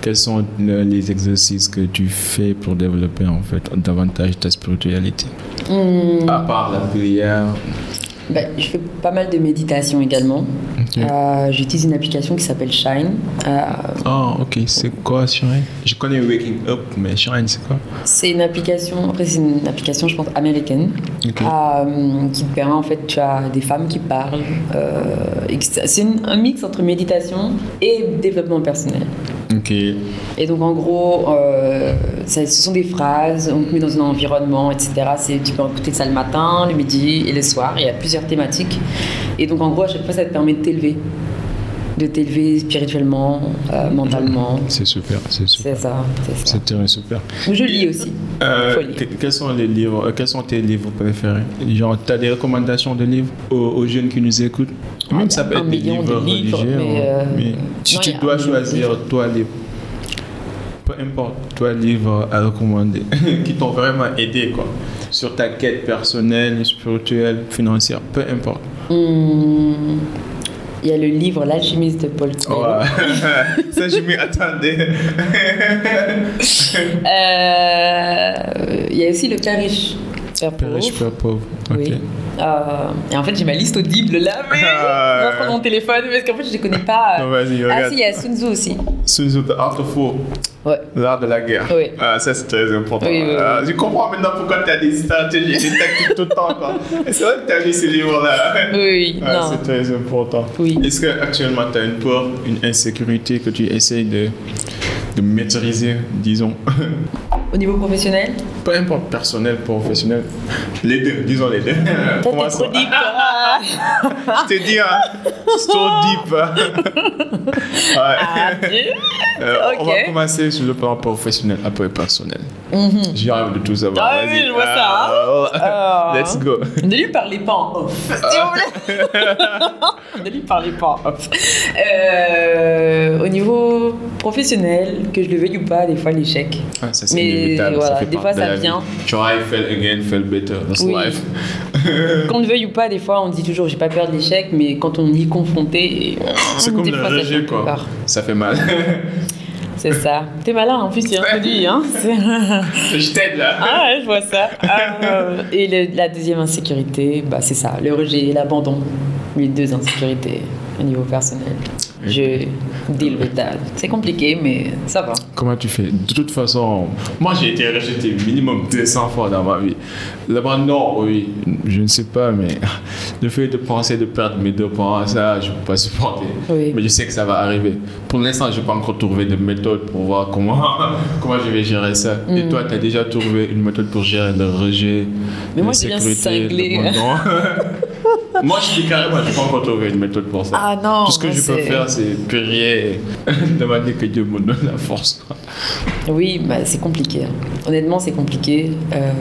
Quels sont les exercices que tu fais pour développer en fait davantage ta spiritualité? Hmm. À part la prière ben, je fais pas mal de méditation également. Euh, j'utilise une application qui s'appelle Shine. Euh, oh, ok. C'est quoi Shine? Je connais Waking Up, mais Shine, c'est quoi? C'est une application, c'est une application, je pense, américaine, euh, qui te permet, en fait, tu as des femmes qui parlent. c'est un mix entre méditation et développement personnel. Et donc, en gros, ce sont des phrases, on te met dans un environnement, etc. Tu peux écouter ça le matin, le midi et le soir. Il y a plusieurs thématiques. Et donc, en gros, à chaque fois, ça te permet de t'élever de t'élever spirituellement, euh, mentalement. C'est super, c'est super. C'est ça, c'est super. Je lis aussi. Euh, quels sont les livres, euh, quels sont tes livres préférés? Genre, tu as des recommandations de livres aux, jeunes qui nous écoutent? Même ah, ça peut être des livres, religieux. Mais, tu, tu dois choisir toi livre. Peu importe, toi livre à recommander <laughs> qui t'ont vraiment aidé quoi sur ta quête personnelle, spirituelle, financière, peu importe. Hmm. Il y a le livre L'alchimiste de Paul Coelho. <laughs> Ça, je m'y attendais. <laughs> Euh, il y a aussi le Père riche, Père pauvre. Père riche, Père pauvre. Oui. Euh, et en fait, j'ai ma liste audible là, mais ah, je vais prendre mon téléphone parce qu'en fait, je ne connais pas. Non, vas-y, regarde. Ah, si, il y a Sun Tzu aussi. Sun Tzu, The Art of War. Ouais. L'art de la guerre. Oui. Ah, ça, c'est très important. Oui, oui, ah, je comprends maintenant pourquoi tu as des stratégies, des tactiques tout le temps. C'est vrai que tu as lu ces livres-là. Oui, ah, C'est très important. Oui. Est-ce qu'actuellement, tu as une peur, une insécurité que tu essayes de, de maîtriser, disons? Au niveau professionnel? Peu importe, personnel, professionnel. Les deux, disons les deux. T'es trop deep. Je t'ai dit, hein, c'est trop deep. ouais. Ah, euh, On va commencer sur le plan professionnel, après personnel. Mm -hmm. J'ai envie de tout savoir. Ah oui, je vois ça. Hein. Ah, let's go. Ne lui parlez pas en off, s'il vous plaît. <laughs> ne lui parlez pas en off. Euh, au niveau professionnel, que je le veuille ou pas, des fois l'échec. Ah, ça, c'est inévitable. Voilà, ça des fois ça vient. Try, fail again, fail better. That's oui. life. <laughs> Qu'on le veuille ou pas, des fois on dit toujours j'ai pas peur de l'échec, mais quand on y est confronté, c'est comme le rejet quoi. Ça fait mal. <laughs> C'est ça. T'es malin en plus, il introduit. Hein <laughs> je t'aide là. Ah ouais, je vois ça. Euh, et la deuxième insécurité, bah, c'est ça, le rejet, l'abandon. Les deux insécurités au niveau personnel. Je deal with that. C'est compliqué, mais ça va. Comment tu fais? De toute façon, moi j'ai été rejeté minimum 200 fois dans ma vie. Là-bas, non, oui, je ne sais pas, mais <laughs> le fait de penser de perdre mes deux parents, ça, je ne peux pas supporter. Mais je sais que ça va arriver. Pour l'instant, je n'ai pas encore trouvé de méthode pour voir comment, <laughs> comment je vais gérer ça. Et mm. toi, tu as déjà trouvé une méthode pour gérer le rejet, mais moi, je viens cingler. Moi, je dis carrément, je n'ai pas encore trouvé une méthode pour ça. Ah non. Tout ce que je peux faire, c'est prier <laughs> demander que Dieu me donne la force. Oui, bah, c'est compliqué. Honnêtement, c'est compliqué. Euh,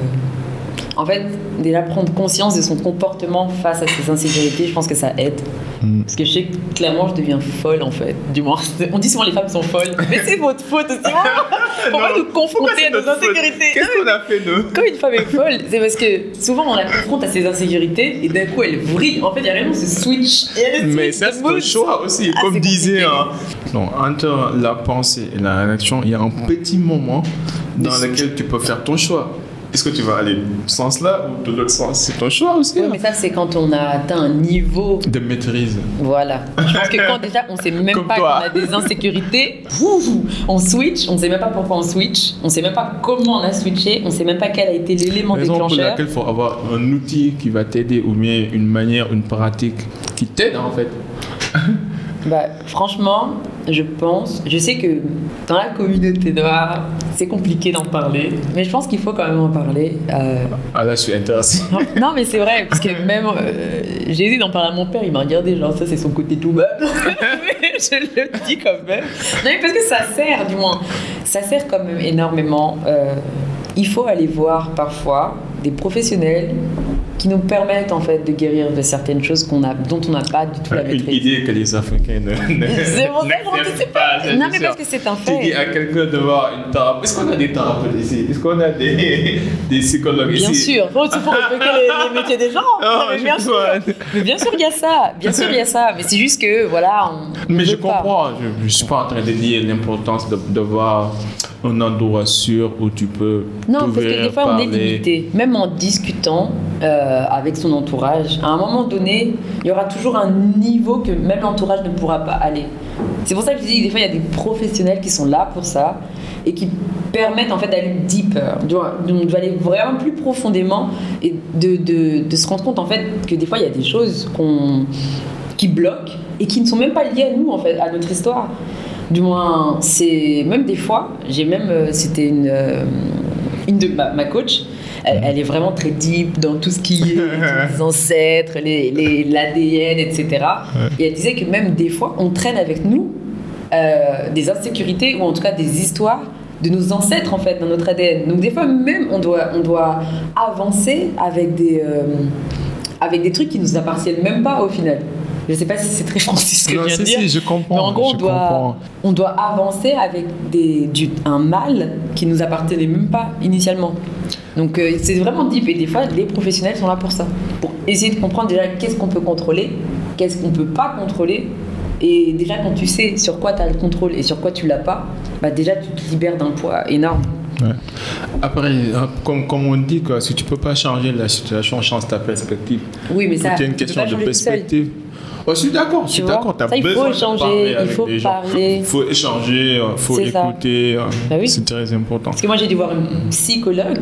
en fait, déjà prendre conscience de son comportement face à ses insécurités, je pense que ça aide. Mm. Parce que je sais que clairement, je deviens folle en fait. Du moins, <laughs> on dit souvent les femmes sont folles, mais c'est votre faute aussi. Pourquoi nous confronter à nos insécurités Qu'est-ce qu'on a fait nous Quand une femme est folle, c'est parce que souvent on la confronte à ses insécurités et d'un coup elle vrille. En fait, il y a vraiment ce switch. mais ça, c'est un choix aussi. Ah, Comme disait, hein. entre la pensée et la réaction, il y a un petit moment dans lequel tu peux faire ton choix. Est-ce que tu vas aller dans ce sens-là ou de l'autre sens? C'est ton choix aussi. Oui, hein. mais ça, c'est quand on a atteint un niveau de maîtrise. Voilà. Je pense que quand déjà on sait même pas qu'on a des insécurités, on switch, on sait même pas pourquoi on switch, on sait même pas comment on a switché, on sait même pas quel a été l'élément déclencheur. pour laquelle il faut avoir un outil qui va t'aider ou bien une manière, une pratique qui t'aide en fait. Bah, franchement, je pense, je sais que dans la communauté noire, c'est compliqué d'en parler, mais je pense qu'il faut quand même en parler. Euh. Ah là, je suis intéressé. Non, mais c'est vrai, parce que <laughs> même euh, j'ai essayé d'en parler à mon père, il m'a regardé, genre ça c'est son côté tout bas. mais <laughs> <laughs> je le dis quand même. Non, mais parce que ça sert, du moins, ça sert quand même énormément. Euh, il faut aller voir parfois des professionnels qui nous permettent en fait de guérir de certaines choses qu'on a, dont on n'a pas du tout la maîtrise. Une idée que les Africains ne, <laughs> C'est bon, pas. Non, mais parce que c'est un fait. Tu dis à quelqu'un de voir une thérapeute. Est-ce qu'on a des thérapeutes ici? Est-ce qu'on a des, <laughs> des psychologues ici? Bien sûr. Il faut respecter les, métiers des gens. Oh, mais, bien sûr. mais bien sûr, il y a ça. Bien sûr, il y a ça. Mais c'est juste que, voilà. On, mais je comprends. Je ne suis pas en train de dire l'importance de, de voir un endroit sûr où tu peux. Non, parce que des fois, on est limité. Même en discutant euh, avec son entourage, à un moment donné, il y aura toujours un niveau que même l'entourage ne pourra pas aller. C'est pour ça que je dis que des fois, il y a des professionnels qui sont là pour ça et qui permettent en fait d'aller deeper. Donc, doit aller vraiment plus profondément et de, de, de, se rendre compte en fait que des fois, il y a des choses qu'on qui bloquent et qui ne sont même pas liées à nous, en fait, à notre histoire. Du moins, c'est même des fois, j'ai même, euh, c'était une, euh, une de ma, coach, elle, est vraiment très deep dans tout ce qui est <laughs> les ancêtres, l'ADN, etc. Et elle disait que même des fois, on traîne avec nous euh, des insécurités ou en tout cas des histoires de nos ancêtres en fait dans notre ADN. Donc des fois même on doit, on doit avancer avec des, avec des trucs qui nous appartiennent même pas au final. Je ne sais pas si c'est très français ce que je viens de dire. Si, je comprends. Mais en gros, on doit, on doit, avancer avec des, du, un mal qui nous appartenait même pas initialement. Donc euh, c'est vraiment deep et des fois les professionnels sont là pour ça, pour essayer de comprendre déjà qu'est-ce qu'on peut contrôler, qu'est-ce qu'on peut pas contrôler. Et déjà quand tu sais sur quoi tu as le contrôle et sur quoi tu l'as pas, bah déjà tu te libères d'un poids énorme. Après, hein, comme, comme on dit, quoi, si tu peux pas changer la situation, change ta perspective. Oui, mais ça, c'est une question de perspective. Oh, je suis d'accord, je suis d'accord. Il faut échanger, il faut parler. Il faut échanger, il faut écouter. Bah c'est très important. Parce que moi, j'ai dû voir une psychologue.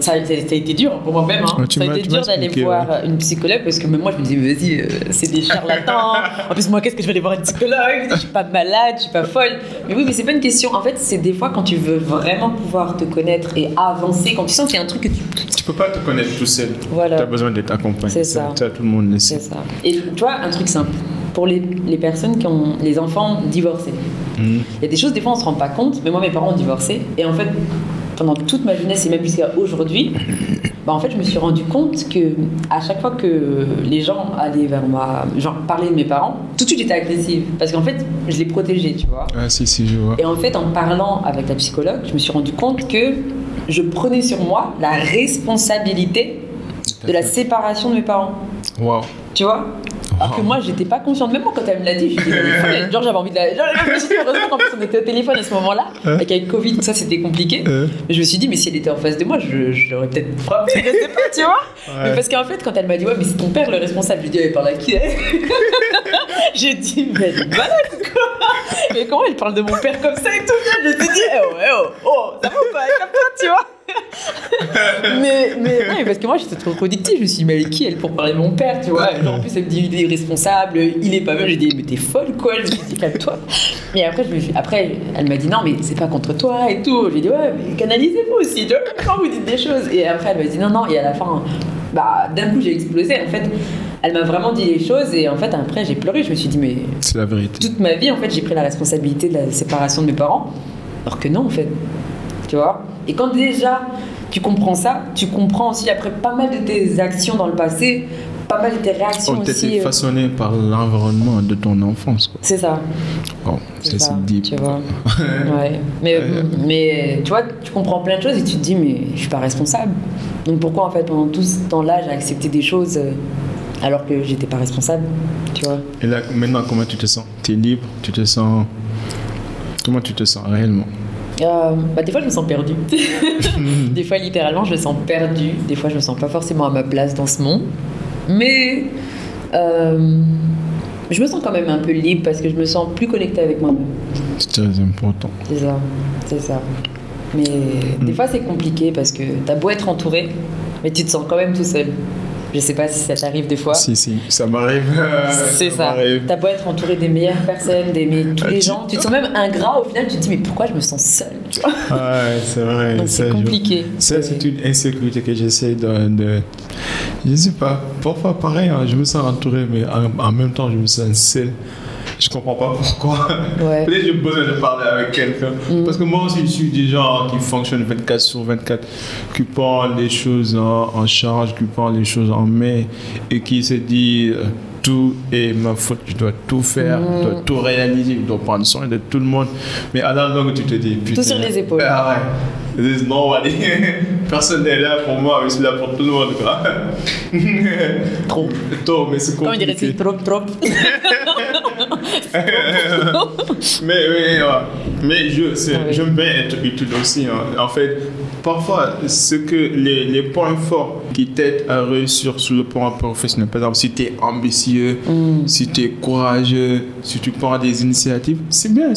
ça, a été dur pour moi-même. Hein. ça a été dur d'aller voir une psychologue parce que même moi, je me disais, vas-y, euh, c'est des charlatans. en plus, moi, qu'est-ce que je vais aller voir une psychologue? Je suis pas malade, je suis pas folle. Mais oui, mais c'est pas une question. En fait, c'est des fois quand tu veux vraiment pouvoir te connaître et avancer, quand tu sens qu'il y a un truc que tu. Tu peux pas te connaître tout seul. Voilà. Tu as besoin d'être accompagné. C'est ça. ça. Tout le monde le sait. C'est ça. Et tu vois, un truc simple pour les, les, personnes qui ont les enfants divorcés. Hmm. Il y a des choses, des fois, on ne se rend pas compte, mais moi, mes parents ont divorcé. Et en fait, pendant toute ma jeunesse et même jusqu'à aujourd'hui, <coughs> bah, en fait, je me suis rendu compte que à chaque fois que les gens allaient vers moi, genre parler de mes parents, tout de suite j'étais agressive parce qu'en fait, je les protégeais, tu vois. Ah si si, je vois. Et en fait, en parlant avec la psychologue, je me suis rendu compte que je prenais sur moi la responsabilité de la séparation de mes parents. Waouh. Tu vois? Alors que moi, j'étais pas consciente. Même moi, quand elle me l'a dit, j'ai dit, <laughs> genre, j'avais envie de la. Genre, je me suis dit, heureusement qu'en plus, on était au téléphone à ce moment-là. Avec avec Covid, tout ça, c'était compliqué. Mais je me suis dit, mais si elle était en face de moi, je, je l'aurais peut-être frappé, je sais pas, tu vois. Mais parce qu'en fait, quand elle m'a dit, ouais, mais c'est ton père le responsable, je lui ai dit, elle parle à qui <laughs> J'ai dit, mais elle est malade, quoi. Mais comment elle parle de mon père comme ça et tout Je me suis dit, oh, oh, oh, ça va pas, comme toi, tu vois. <laughs> mais, mais, ouais, parce que moi j'étais trop productive. Je me suis dit, mais elle est qui elle pour parler de mon père, tu vois? Genre, En plus, elle me dit, il est irresponsable, il est pas bien. J'ai dit, mais t'es folle quoi? Je me suis dit, calme-toi. Et après, je me suis... après, elle m'a dit, non, mais c'est pas contre toi et tout. J'ai dit, ouais, mais canalisez-vous aussi, tu vois, quand vous dites des choses. Et après, elle m'a dit, non, non. Et à la fin, bah, d'un coup, j'ai explosé. En fait, elle m'a vraiment dit les choses. Et en fait, après, j'ai pleuré. Je me suis dit, mais. C'est la vérité. Toute ma vie, en fait, j'ai pris la responsabilité de la séparation de mes parents. Alors que non, en fait. Tu vois et quand déjà tu comprends ça, tu comprends aussi après pas mal de tes actions dans le passé, pas mal de tes réactions oh, aussi. été façonné par l'environnement de ton enfance. C'est ça. Bon, c'est ça, deep. Tu vois. <laughs> ouais. Mais, mais tu vois, tu comprends plein de choses et tu te dis, mais je suis pas responsable. Donc pourquoi en fait pendant tout ce temps-là j'ai accepté des choses euh, alors que j'étais pas responsable, tu vois? Et là, maintenant, comment tu te sens? Tu es libre? Tu te sens. Comment tu te sens réellement? Euh, bah, des fois, je me sens perdue. <laughs> des fois, littéralement, je me sens perdue. Des fois, je me sens pas forcément à ma place dans ce monde. Mais euh, je me sens quand même un peu libre parce que je me sens plus connectée avec moi-même. C'est très important. C'est ça, c'est ça. Mais des mm. fois, c'est compliqué parce que tu as beau être entouré, mais tu te sens quand même tout seul. Je sais pas si ça t'arrive des fois. Si, si, ça m'arrive. C'est ça. T'as beau être entouré des meilleures personnes, d'aimer tous les gens, tu te sens même ingrat au final, tu te dis mais pourquoi je me sens seul Ouais, c'est vrai. C'est compliqué. Ça, c'est une insécurité que j'essaie de, de, Je sais pas, parfois pareil, hein, je me sens entouré, mais en même temps, je me sens seul. Je comprends pas pourquoi. Peut-être j'ai besoin de parler avec quelqu'un. Mm. Parce que moi aussi, je suis des gens qui fonctionnent 24 sur 24, qui prennent les choses en, charge, qui prennent les choses en main et qui se disent euh, tout est ma faute, je dois tout faire, je dois mm. tout réaliser, je dois prendre soin de tout le monde. Mais à la longue, tu te dis, putain. Tout sur les épaules. Ah ouais. Non, allez, <laughs> personne n'est là pour moi, mais c'est là pour tout le monde. Quoi. <laughs> trop. Trop, <laughs> mais c'est compliqué. Comment dirait trop, trop mais, mais, mais je, ah j'aime bien être utile aussi. Hein. En fait, parfois, ce que les, les points forts qui t'aident à réussir sur le plan professionnel, par exemple, si tu es ambitieux, mm. si tu es courageux, si tu prends des initiatives, c'est bien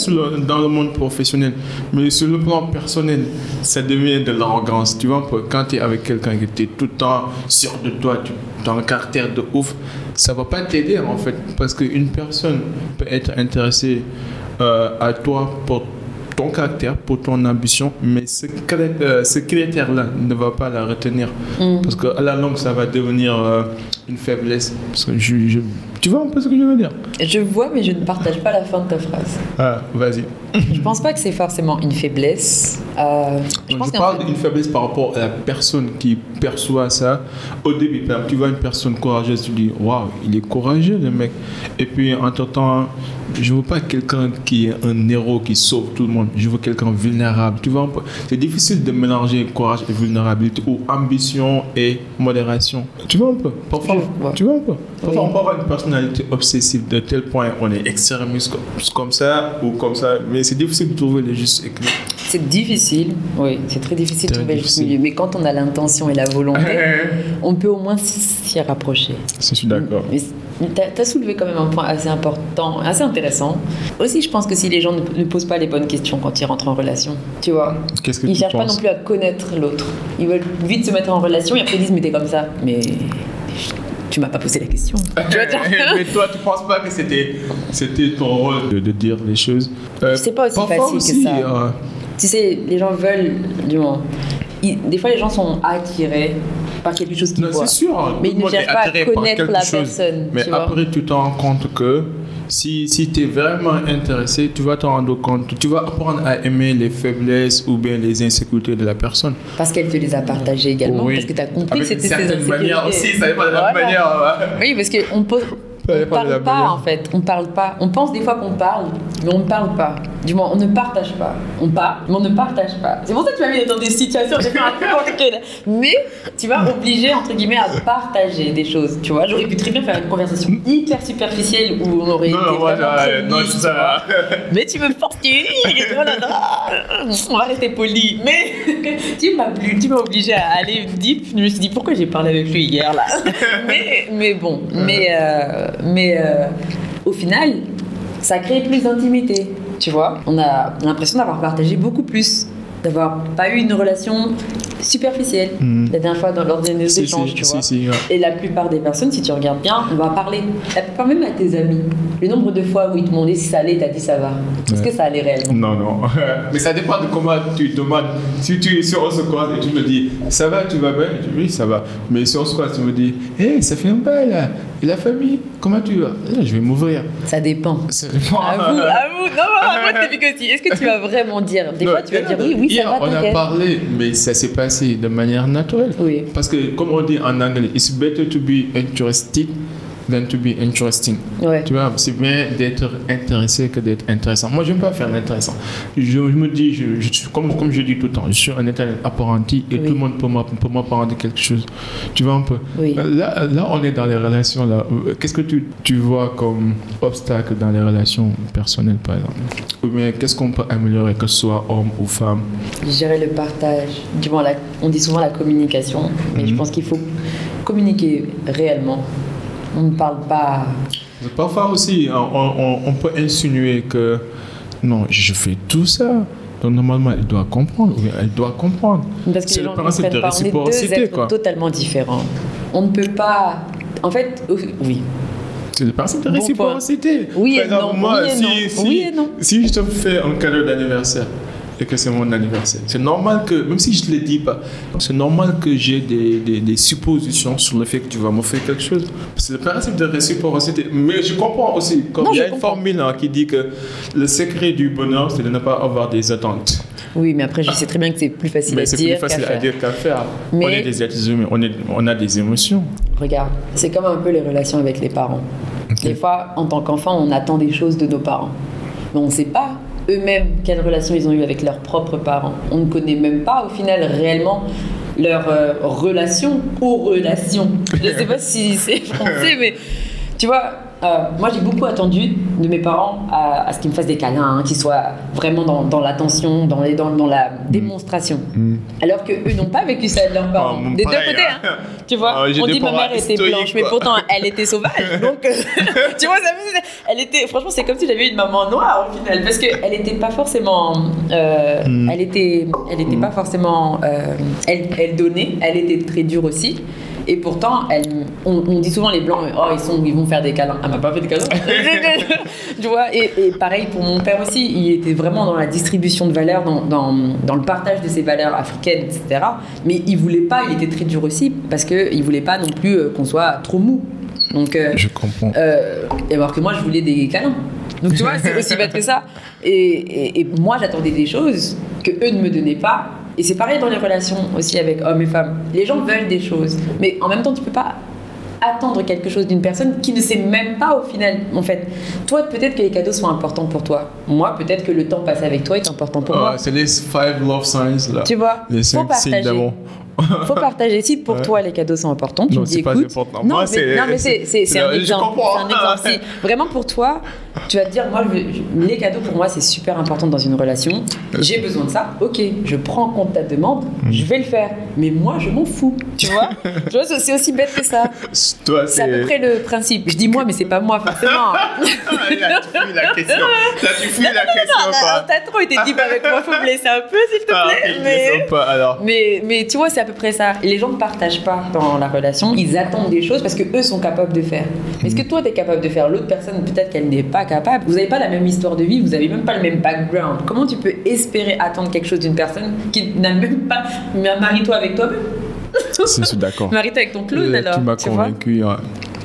dans le monde professionnel. Mais sur le plan personnel, ça devient de l'arrogance. Tu vois, quand tu es avec quelqu'un qui est tout le temps sûr de toi, tu as un caractère de ouf, ça va pas t'aider en fait. Parce qu'une personne peut être intéressée euh, à toi pour ton caractère, pour ton ambition, mais ce, euh, ce critère-là ne va pas la retenir. Mm. Parce qu'à la longue, ça va devenir euh, une faiblesse. Parce que je, tu vois un peu ce que je veux dire? Je vois, mais je ne partage pas la fin de ta phrase. Ah, vas-y. je pense pas que c'est forcément une faiblesse. Euh, je, parle d'une faiblesse par rapport à la personne qui perçoit ça. Au début, tu vois une personne courageuse, tu dis waouh, il est courageux le mec. Et puis, en temps, je veux pas quelqu'un qui est un héros qui sauve tout le monde. Je veux quelqu'un vulnérable. Tu vois, c'est difficile de mélanger courage et vulnérabilité ou ambition et modération. Tu vois un peu? Parfois, tu vois un peu? Parfois, on peut avoir une personnalité obsessive de tel point on est extrémiste comme ça ou comme ça, mais c'est difficile de trouver le juste équilibre. C'est difficile, oui, c'est très difficile de trouver le juste milieu. Mais quand on a l'intention et la volonté, <laughs> on peut au moins s'y rapprocher. Je suis d'accord. Tu as, soulevé quand même un point assez important, assez intéressant. Aussi, je pense que si les gens ne, posent pas les bonnes questions quand ils rentrent en relation, tu vois, ils ne cherchent pas non plus à connaître l'autre. Ils veulent vite se mettre en relation et après ils disent mais t'es comme ça. Mais tu m'as pas posé la question. <laughs> mais toi, tu penses pas que c'était, c'était ton rôle de, dire les choses? Euh, C'est pas aussi facile que ça. Euh, tu sais, les gens veulent, du moins. des fois, les gens sont attirés par quelque chose qu'ils voient. C'est sûr. Mais ils ne cherchent pas à connaître la personne. Mais après, tu te rends compte que si, si tu es vraiment intéressé, tu vas te rendre compte, tu vas apprendre à aimer les faiblesses ou bien les insécurités de la personne. Parce qu'elle te les a partagées également, parce que tu as compris que c'était ses insécurités. aussi, ça n'est pas de la même manière. Oui, parce qu'on ne parle pas en fait, on parle pas. On pense des fois qu'on parle, mais on ne parle pas. Du moins, on ne partage pas. On parle, mais on ne partage pas. C'est pour ça que tu m'as mis dans des situations de faire un peu <laughs> compliquées. Mais tu vas obliger, entre guillemets, à partager des choses. Tu vois, j'aurais pu très bien faire une conversation hyper superficielle où on aurait Non, été non, moi, non, je- ça-. Mais tu me forces, on va rester poli. Mais <laughs> tu m'as tu m'as obligé à aller deep. Je me suis dit pourquoi j'ai parlé avec lui hier là? <laughs> Mais, mais bon, mais, euh, mais euh, au final, ça crée plus d'intimité. Tu vois, on a l'impression d'avoir partagé beaucoup plus, d'avoir pas eu une relation superficielle Mhm. la dernière fois dans, lors de nos Si, échanges, si, tu vois. si, ouais. Et la plupart des personnes, si tu regardes bien, on va parler. La plupart même à tes amis. Le nombre de fois où ils te demandaient si ça allait, t'as dit ça va. Est-ce Ouais. que ça allait réellement? Non, non. <laughs> Mais ça dépend de comment tu demandes. Si tu si on se croise et tu me dis ça va, tu vas bien? Je dis oui, ça va. Mais si on se croise, tu me dis hé, ça fait un bail là. Et la famille, comment tu vas? Eh, Je vais m'ouvrir. Ça dépend. Ça <laughs> dépend. Avoue, avoue. Non, non, moi, c'est. Est-ce que tu vas vraiment dire? Des fois, tu vas dire oui, oui, ça Hier, va, on a parlé, mais ça s'est passé de manière naturelle. Oui. Parce que, comme on dit en anglais, it's better to be interested than to be interesting. Ouais. Tu vois, c'est bien d'être intéressé que d'être intéressant. Moi, je n'aime pas faire l'intéressant. Je, je me dis, je, je suis, comme, comme je dis tout le temps, je suis un état apprenti et Oui. tout le monde peut m'a- peut m'apprendre quelque chose. Tu vois un peu? Oui. là, là, on est dans les relations. là. Qu'est-ce que tu, tu vois comme obstacle dans les relations personnelles, par exemple? Ou bien, qu'est-ce qu'on peut améliorer, que ce soit homme ou femme? Gérer le partage. Du moins, la- on dit souvent la communication, mais je Mhm. pense qu'il faut communiquer réellement. On ne parle pas. Parfois aussi, on, on- on peut insinuer que non, je fais tout ça. Donc normalement, elle doit comprendre. elle doit comprendre. Parce que C'est les le gens ne principe de. On est deux réciprocité, êtres quoi. totalement différents. On ne peut pas. En fait, oui. C'est le principe de Bon réciprocité. Oui Par et non, moi, oui et si, non, si- oui et non. si je te fais un cadeau d'anniversaire et que c'est mon anniversaire, c'est normal que, même si je ne te le dis pas, c'est normal que j'ai des, des, des suppositions sur le fait que tu vas m'offrir quelque chose. C'est le principe de réciprocité. Mais je comprends aussi, comme Non, il y a une formule hein, qui dit que le secret du bonheur, c'est de ne pas avoir des attentes. Oui, mais après, je sais très bien que c'est plus facile Mais à c'est dire plus facile à dire qu'à faire. Mais- On est des êtres humains, on, est, on a des émotions. Regarde, c'est comme un peu les relations avec les parents. Des fois, en tant qu'enfant, on attend des choses de nos parents. Mais on ne sait pas eux-mêmes quelle relation ils ont eu avec leurs propres parents. On ne connaît même pas, au final, réellement leur euh, relation aux relations. Je ne sais pas si c'est français, <laughs> mais tu vois, euh, moi j'ai beaucoup attendu de mes parents à, à ce qu'ils me fassent des câlins, hein, qu'ils soient vraiment dans, dans l'attention, dans, les- dans, dans la démonstration. Alors que eux n'ont pas vécu ça de leurs parents. Oh, des deux côtés, hein. hein. Tu vois, Ah, j'ai on dit ma mère était blanche, mais pourtant elle était sauvage. <laughs> Donc, euh, <laughs> tu vois, ça me- elle était, franchement, c'est comme si j'avais une maman noire au final, parce qu'elle n'était pas forcément, euh, Hmm. elle était, elle était pas forcément, euh, elle, elle donnait, elle était très dure aussi. Et pourtant, elle, on, on dit souvent les blancs, oh ils sont, ils vont faire des câlins. Elle m'a pas fait des câlins. <laughs> tu vois. Et, et pareil pour mon père aussi, il était vraiment dans la distribution de valeurs, dans, dans, dans le partage de ses valeurs africaines, etc. Mais il voulait pas, il était très dur aussi parce que il voulait pas non plus euh, qu'on soit trop mou. Donc, euh, Je comprends. euh, et alors que moi, je voulais des câlins. Donc, tu vois, c'est aussi bête que ça. Et, et- et moi, j'attendais des choses que eux ne me donnaient pas. Et c'est pareil dans les relations aussi avec hommes et femmes. Les gens veulent des choses. Mais en même temps, tu peux pas attendre quelque chose d'une personne qui ne sait même pas au final. En fait, toi, peut-être que les cadeaux sont importants pour toi. Moi, peut-être que le temps passé avec toi est important pour moi. Ah, c'est les five love signs là. Tu vois, Les cinq signes d'amour. <laughs> faut partager. Si pour Ouais. toi les cadeaux sont importants, tu Non, dis pas. Non, Moi, mais, c'est- non, mais c'est, un exemple. comprends. C'est un exemple. Si vraiment pour toi, tu vas te dire moi, je veux- je- les cadeaux pour moi c'est super important dans une relation. J'ai besoin de ça. Ok, je prends en compte ta demande, Mm. je vais le faire. Mais moi, je m'en fous. Tu vois <laughs> Tu vois, c'est aussi bête que ça. C'est à peu près le principe. Je dis moi, mais c'est pas moi forcément. <laughs> Ah, là, tu fuis la question. Là, tu fuis la question. T'as trop été deep avec moi. Faut me laisser un peu, s'il te Ah, plaît. Mais, mais tu vois, c'est à peu près ça. Et les gens ne partagent pas dans la relation. Ils attendent des choses parce que eux sont capables de faire. Mais ce que toi, tu es capable de faire, l'autre personne, peut-être qu'elle n'est pas capable. Vous n'avez pas la même histoire de vie, vous n'avez même pas le même background. Comment tu peux espérer attendre quelque chose d'une personne qui n'a même pas. Mais Marie-toi avec toi-même? <laughs> Je suis d'accord. Marie-toi avec ton clown Euh, alors. Tu m'as convaincu. ouais.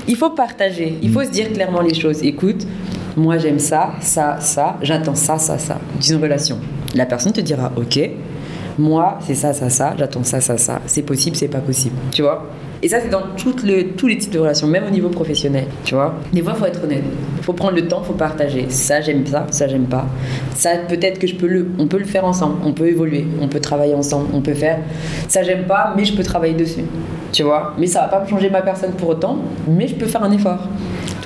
il faut partager, il faut se dire clairement les choses. Écoute, moi j'aime ça, ça, ça, j'attends ça, ça, ça. D'une relation. La personne te dira, ok, moi c'est ça, ça, ça, j'attends ça, ça, ça. C'est possible, c'est pas possible. Tu vois Et ça, c'est dans toutes le, tous les types de relations, même au niveau professionnel, tu vois. Des fois, il faut être honnête. Il faut prendre le temps, il faut partager. Ça, j'aime ça, ça, j'aime pas. Ça, peut-être que je peux le, on peut le faire ensemble, on peut évoluer, on peut travailler ensemble, on peut faire. Ça, j'aime pas, mais je peux travailler dessus, tu vois. Mais ça va pas changer ma personne pour autant, mais je peux faire un effort.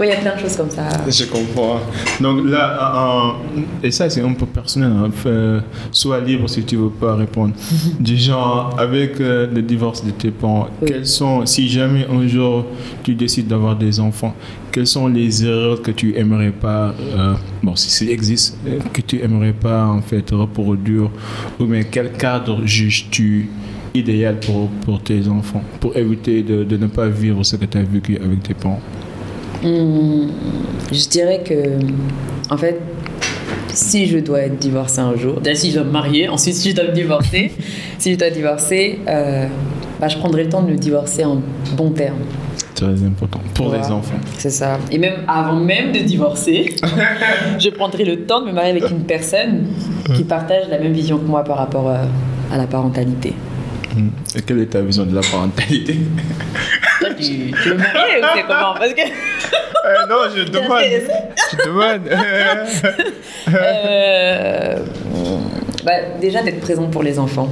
Il y a plein de choses comme ça. Je comprends. Donc là, et ça, c'est un peu personnel. Hein. sois libre si tu veux pas répondre. <laughs> du genre, avec euh, le divorce de tes parents, quels sont, si jamais un jour tu décides d'avoir des enfants, quelles sont les erreurs que tu aimerais pas, euh, bon, si ça existe, que tu aimerais pas en fait reproduire, ou bien quel cadre juges-tu idéal pour, pour tes enfants, pour éviter de, de ne pas vivre ce que tu as vécu avec tes parents? Hmm, je dirais que, en fait, si je dois être divorcée un jour, si je dois me marier, ensuite si je dois me divorcer, <laughs> si je dois divorcer, euh, bah, je prendrai le temps de me divorcer en bon terme. Très important pour les enfants. C'est ça. Et même avant même de divorcer, <laughs> je prendrai le temps de me marier avec une personne qui partage la même vision que moi par rapport euh, à la parentalité. Hmm. Et quelle est ta vision de la parentalité? <laughs> tu, tu veux marier ou c'est comment? Parce que. <laughs> Euh, non, je demande. Je demande. <laughs> euh, bah, déjà d'être présent pour les enfants.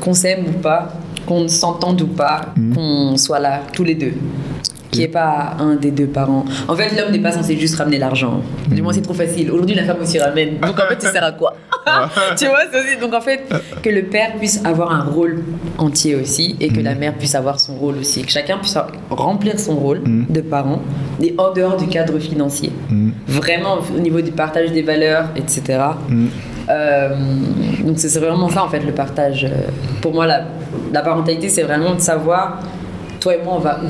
Qu'on s'aime ou pas, qu'on s'entende ou pas, hmm. qu'on soit là tous les deux qui n'est pas un des deux parents. En fait, l'homme n'est pas censé juste ramener l'argent. Du moins, c'est trop facile. Aujourd'hui, la femme aussi ramène. Donc, en fait, ça sert à quoi? <laughs> Tu vois, aussi. Donc, en fait, que le père puisse avoir un rôle entier aussi et que la mm. mère puisse avoir son rôle aussi. Que chacun puisse remplir son rôle mm. de parent et en dehors du cadre financier. Mm. Vraiment, au niveau du partage des valeurs, etc. Euh, donc, c'est vraiment ça, en fait, le partage. Pour moi, la, la parentalité, c'est vraiment de savoir, toi et moi, on va où?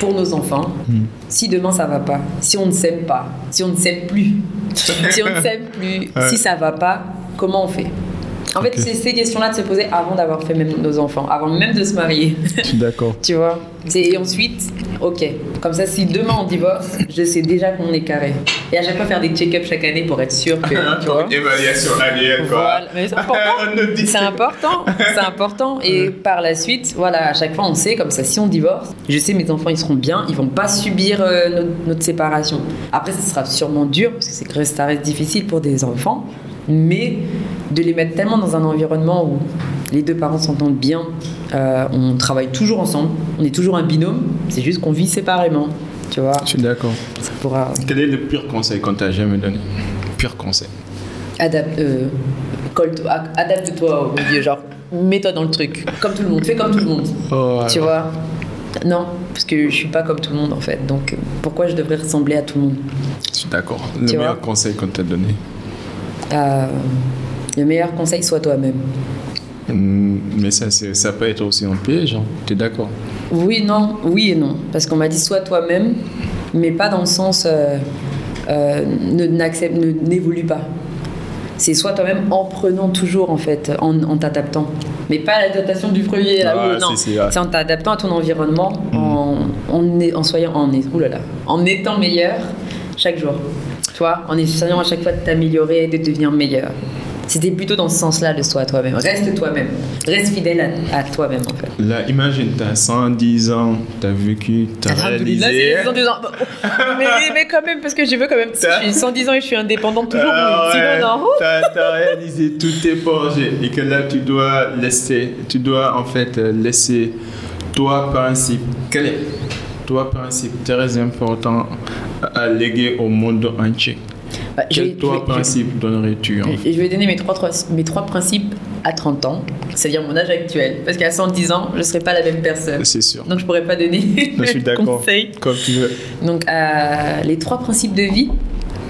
Pour nos enfants hmm. si demain ça va pas, si on ne s'aime pas, si on ne s'aime plus, si on ne s'aime plus, <laughs> si ça va pas, comment on fait? En fait, c'est ces questions-là de se poser avant d'avoir fait même nos enfants, avant même de se marier. <laughs> D'accord. tu vois? Et ensuite, ok. Comme ça, si demain on divorce, je sais déjà qu'on est carré. Et à chaque fois, faire des check-ups chaque année pour être sûr que. <laughs> tu vois Évaluation annuelle, quoi. Voilà. Mais c'est important. <laughs> c'est important. C'est important. Et par la suite, voilà, à chaque fois, on sait, comme ça, si on divorce, je sais mes enfants, ils seront bien, ils vont pas subir euh, notre, séparation. Après, ça sera sûrement dur, parce que ça reste difficile pour des enfants mais de les mettre tellement dans un environnement où les deux parents s'entendent bien, euh, on travaille toujours ensemble, on est toujours un binôme, c'est juste qu'on vit séparément, tu vois. Je suis d'accord. Pourra... Quel est le pire conseil qu'on t'a jamais donné? Pire conseil Adapte, euh, Adapte-toi au genre, mets-toi dans le truc, comme tout le monde, fais comme tout le monde, oh, tu vois. Non, parce que je suis pas comme tout le monde en fait, donc pourquoi je devrais ressembler à tout le monde? Je suis d'accord. Le meilleur conseil qu'on t'a donné? Euh, le meilleur conseil, soit toi-même. Hmm, mais ça, ça peut être aussi un piège, hein. tu es d'accord? Oui, non, oui et non. Parce qu'on m'a dit soit toi-même, mais pas dans le sens euh, euh, ne, n'évolue pas. C'est soit toi-même en prenant toujours, en fait, en, t'adaptant. Mais pas l'adaptation du premier, là, ah, non. C'est, en t'adaptant à ton environnement, hmm. en, en, en, soyant, en, en étant meilleur chaque jour en essayant à chaque fois de t'améliorer et de devenir meilleur. C'était plutôt dans ce sens-là de soi toi-même. Reste toi-même. Reste fidèle à, toi-même, en fait. Là, imagine, t'as 110 ans, t'as vécu, t'as réalisé... Là, 110 ans. mais, mais, quand même, parce que je veux quand même... Je suis 110 ans et je suis indépendante toujours. Ah sinon, non. T'as réalisé tous tes projets et que là, tu dois laisser... Tu dois, en fait, laisser toi, principe. Quel est toi, principe très important à léguer au monde entier bah, Quel toi, principe donnerais-tu Je vais donner mes trois, mes trois principes à 30 ans, c'est-à-dire mon âge actuel. Parce qu'à 110 ans, je ne serai pas la même personne. C'est sûr. Donc je ne pourrais pas donner je <laughs> suis conseils. Comme tu veux. Donc euh, les trois principes de vie.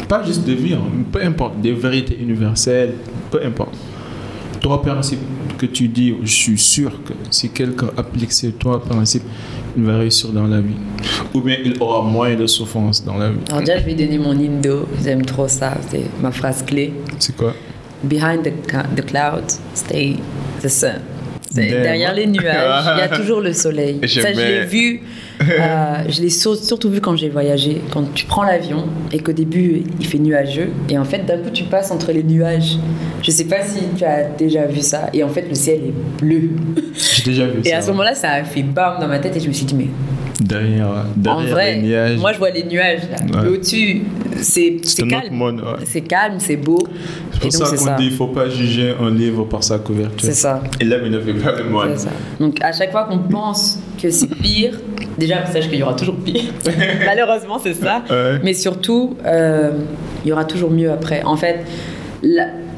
Pas juste de vie, hein. peu importe, des vérités universelles, peu importe. Trois principes que tu dis, je suis sûr que si quelqu'un applique ces trois principes, il va réussir dans la vie. Ou bien il aura moins de souffrance dans la vie. Alors déjà, je vais donner mon indo. J'aime trop ça. C'est ma phrase clé. C'est quoi? Behind the, the clouds, stay the sun. Derrière les nuages, il y a <laughs> toujours le soleil. Ça, je l'ai vu. Euh, <laughs> je l'ai surtout vu quand j'ai voyagé. Quand tu prends l'avion et qu'au début il fait nuageux et en fait d'un coup tu passes entre les nuages. Je sais pas si tu as déjà vu ça et en fait le ciel est bleu. J'ai déjà vu ça. Et à ce moment-là, ça a fait bam dans ma tête et je me suis dit mais derrière, derrière en vrai, les nuages. Moi, je vois les nuages. Là. Au-dessus, c'est calme. C'est calme, c'est beau. C'est pour ça qu'on dit qu'il ne faut pas juger un livre par sa couverture. C'est ça. Et là, il ne fait pas le moine. C'est ça. Donc, à chaque fois qu'on pense que c'est pire, déjà, sache qu'il y aura toujours pire. <laughs> Malheureusement, c'est ça. Mais surtout, euh, il y aura toujours mieux après. En fait,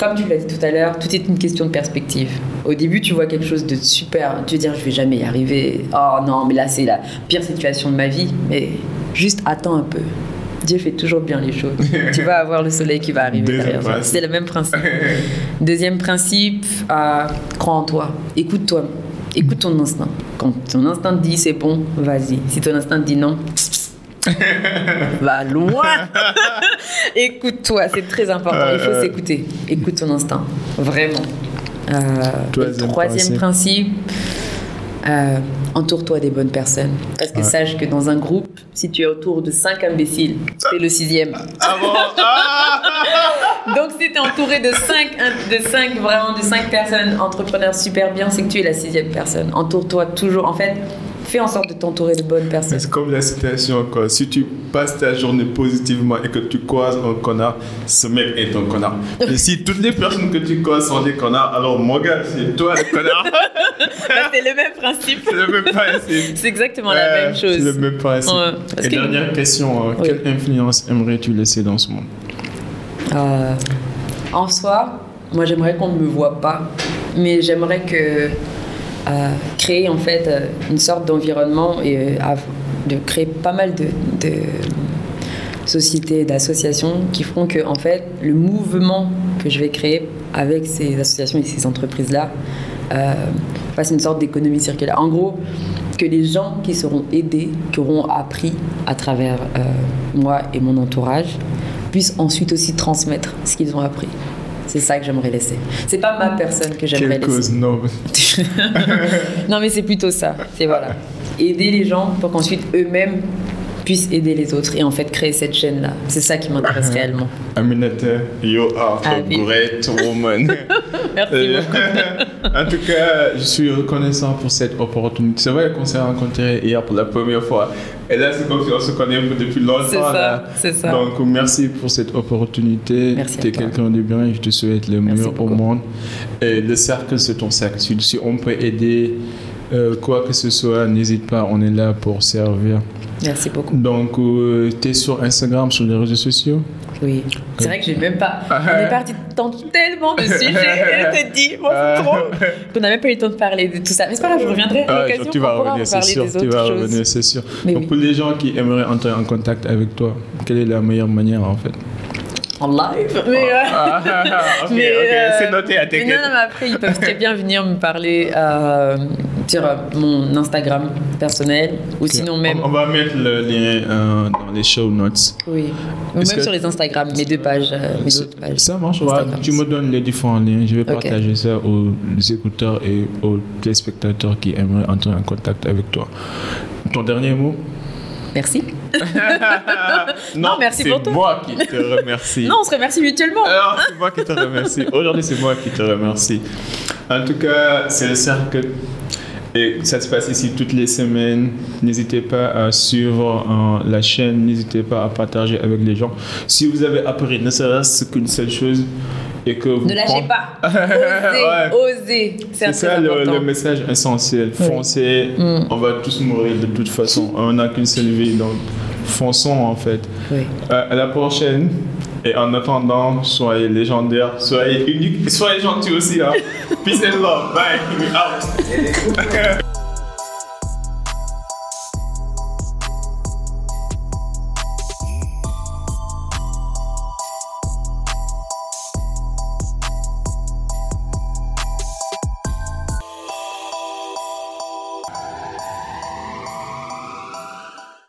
comme tu l'as dit tout à l'heure, tout est une question de perspective. Au début, tu vois quelque chose de super, tu veux dire, je vais jamais y arriver. Oh non, mais là, c'est la pire situation de ma vie. Mais juste attends un peu. Dieu fait toujours bien les choses. tu vas avoir le soleil qui va arriver derrière C'est le même principe. <laughs> Deuxième principe, euh, crois en toi. Écoute-toi. Écoute ton instinct. Quand ton instinct te dit c'est bon, vas-y. Si ton instinct te dit non, va loin. <laughs> Écoute-toi, c'est très important. Il faut s'écouter. Écoute ton instinct, vraiment. Euh, troisième principe, euh, entoure-toi des bonnes personnes. Parce que sache que dans un groupe, si tu es autour de cinq imbéciles, tu es le sixième. Ah bon? Ah Donc si tu es entouré de cinq, de cinq, vraiment de cinq personnes entrepreneurs super bien, c'est que tu es la sixième personne. Entoure-toi toujours. En fait, fais en sorte de t'entourer de bonnes personnes. C'est comme la citation, quoi. Si tu passes ta journée positivement et que tu croises un connard, ce mec est un connard. et si toutes les personnes que tu croises sont des connards, alors mon gars, c'est toi le connard. c'est le même principe. C'est le même principe. C'est exactement la même chose. C'est le même principe. et dernière question, euh, quelle influence aimerais-tu laisser dans ce monde? Euh, En soi, moi j'aimerais qu'on ne me voit pas, mais j'aimerais que créer en fait euh, une sorte d'environnement et euh, de créer pas mal de, de sociétés, d'associations qui feront que en fait le mouvement que je vais créer avec ces associations et ces entreprises-là euh, fasse une sorte d'économie circulaire. En gros, que les gens qui seront aidés, qui auront appris à travers moi et mon entourage, puissent ensuite aussi transmettre ce qu'ils ont appris. C'est ça que j'aimerais laisser. C'est pas ma personne que j'aimerais laisser. cause <laughs> noble. non, mais c'est plutôt ça. C'est voilà. Aider les gens pour qu'ensuite eux-mêmes puissent aider les autres et en fait créer cette chaîne-là. C'est ça qui m'intéresse réellement. Aminata, you are a great woman. <laughs> Merci euh, beaucoup. en tout cas, je suis reconnaissant pour cette opportunité. C'est vrai qu'on s'est rencontrés hier pour la première fois. Et là, c'est comme si on se connaît depuis longtemps. C'est ça, c'est ça. Donc, merci pour cette opportunité. Merci Tu es quelqu'un de bien et je te souhaite le meilleur au monde. Et le cercle, c'est ton cercle. Si on peut aider euh, quoi que ce soit, n'hésite pas, on est là pour servir. Merci beaucoup. Donc, euh, tu es sur Instagram, sur les réseaux sociaux? Oui. C'est vrai que j'ai même pas. On est parti dans tellement de sujets. <laughs> je te dis, moi, c'est trop. On n'a même pas eu le temps de parler de tout ça. Mais c'est pas grave, je reviendrai à l'occasion. tu vas revenir, c'est sûr. Tu vas revenir, c'est sûr. Donc, pour les gens qui aimeraient entrer en contact avec toi, quelle est la meilleure manière, en fait? En live? Mais, euh, <laughs> ah, ah, ah, mais euh, c'est noté à tes non, non, mais après, ils peuvent très bien venir me parler euh, sur mon Instagram personnel ou sinon même. On, va mettre le lien dans les show notes. Oui, ou même sur les Instagram, mes deux pages. mes pages ça marche, tu me donnes les différents liens. Je vais partager ça aux écouteurs et aux téléspectateurs qui aimeraient entrer en contact avec toi. Ton dernier mot? Merci. <laughs> non, merci pour toi. C'est moi qui te remercie. <laughs> non, on se remercie mutuellement. Alors, c'est moi qui te remercie. Aujourd'hui, c'est moi qui te remercie. En tout cas, c'est le cercle. Et ça se passe ici toutes les semaines. N'hésitez pas à suivre euh, la chaîne. N'hésitez pas à partager avec les gens. Si vous avez appris ne serait-ce qu'une seule chose, et que vous ne lâchez pas. <laughs> Osez, osez. C'est ça le, message essentiel. Foncez, mm. on va tous mourir de toute façon. On n'a qu'une seule vie, donc fonçons en fait. Oui. Euh, à la prochaine. Et en attendant, soyez légendaires, soyez uniques, soyez gentils aussi. Hein. Peace and love. Bye. <laughs>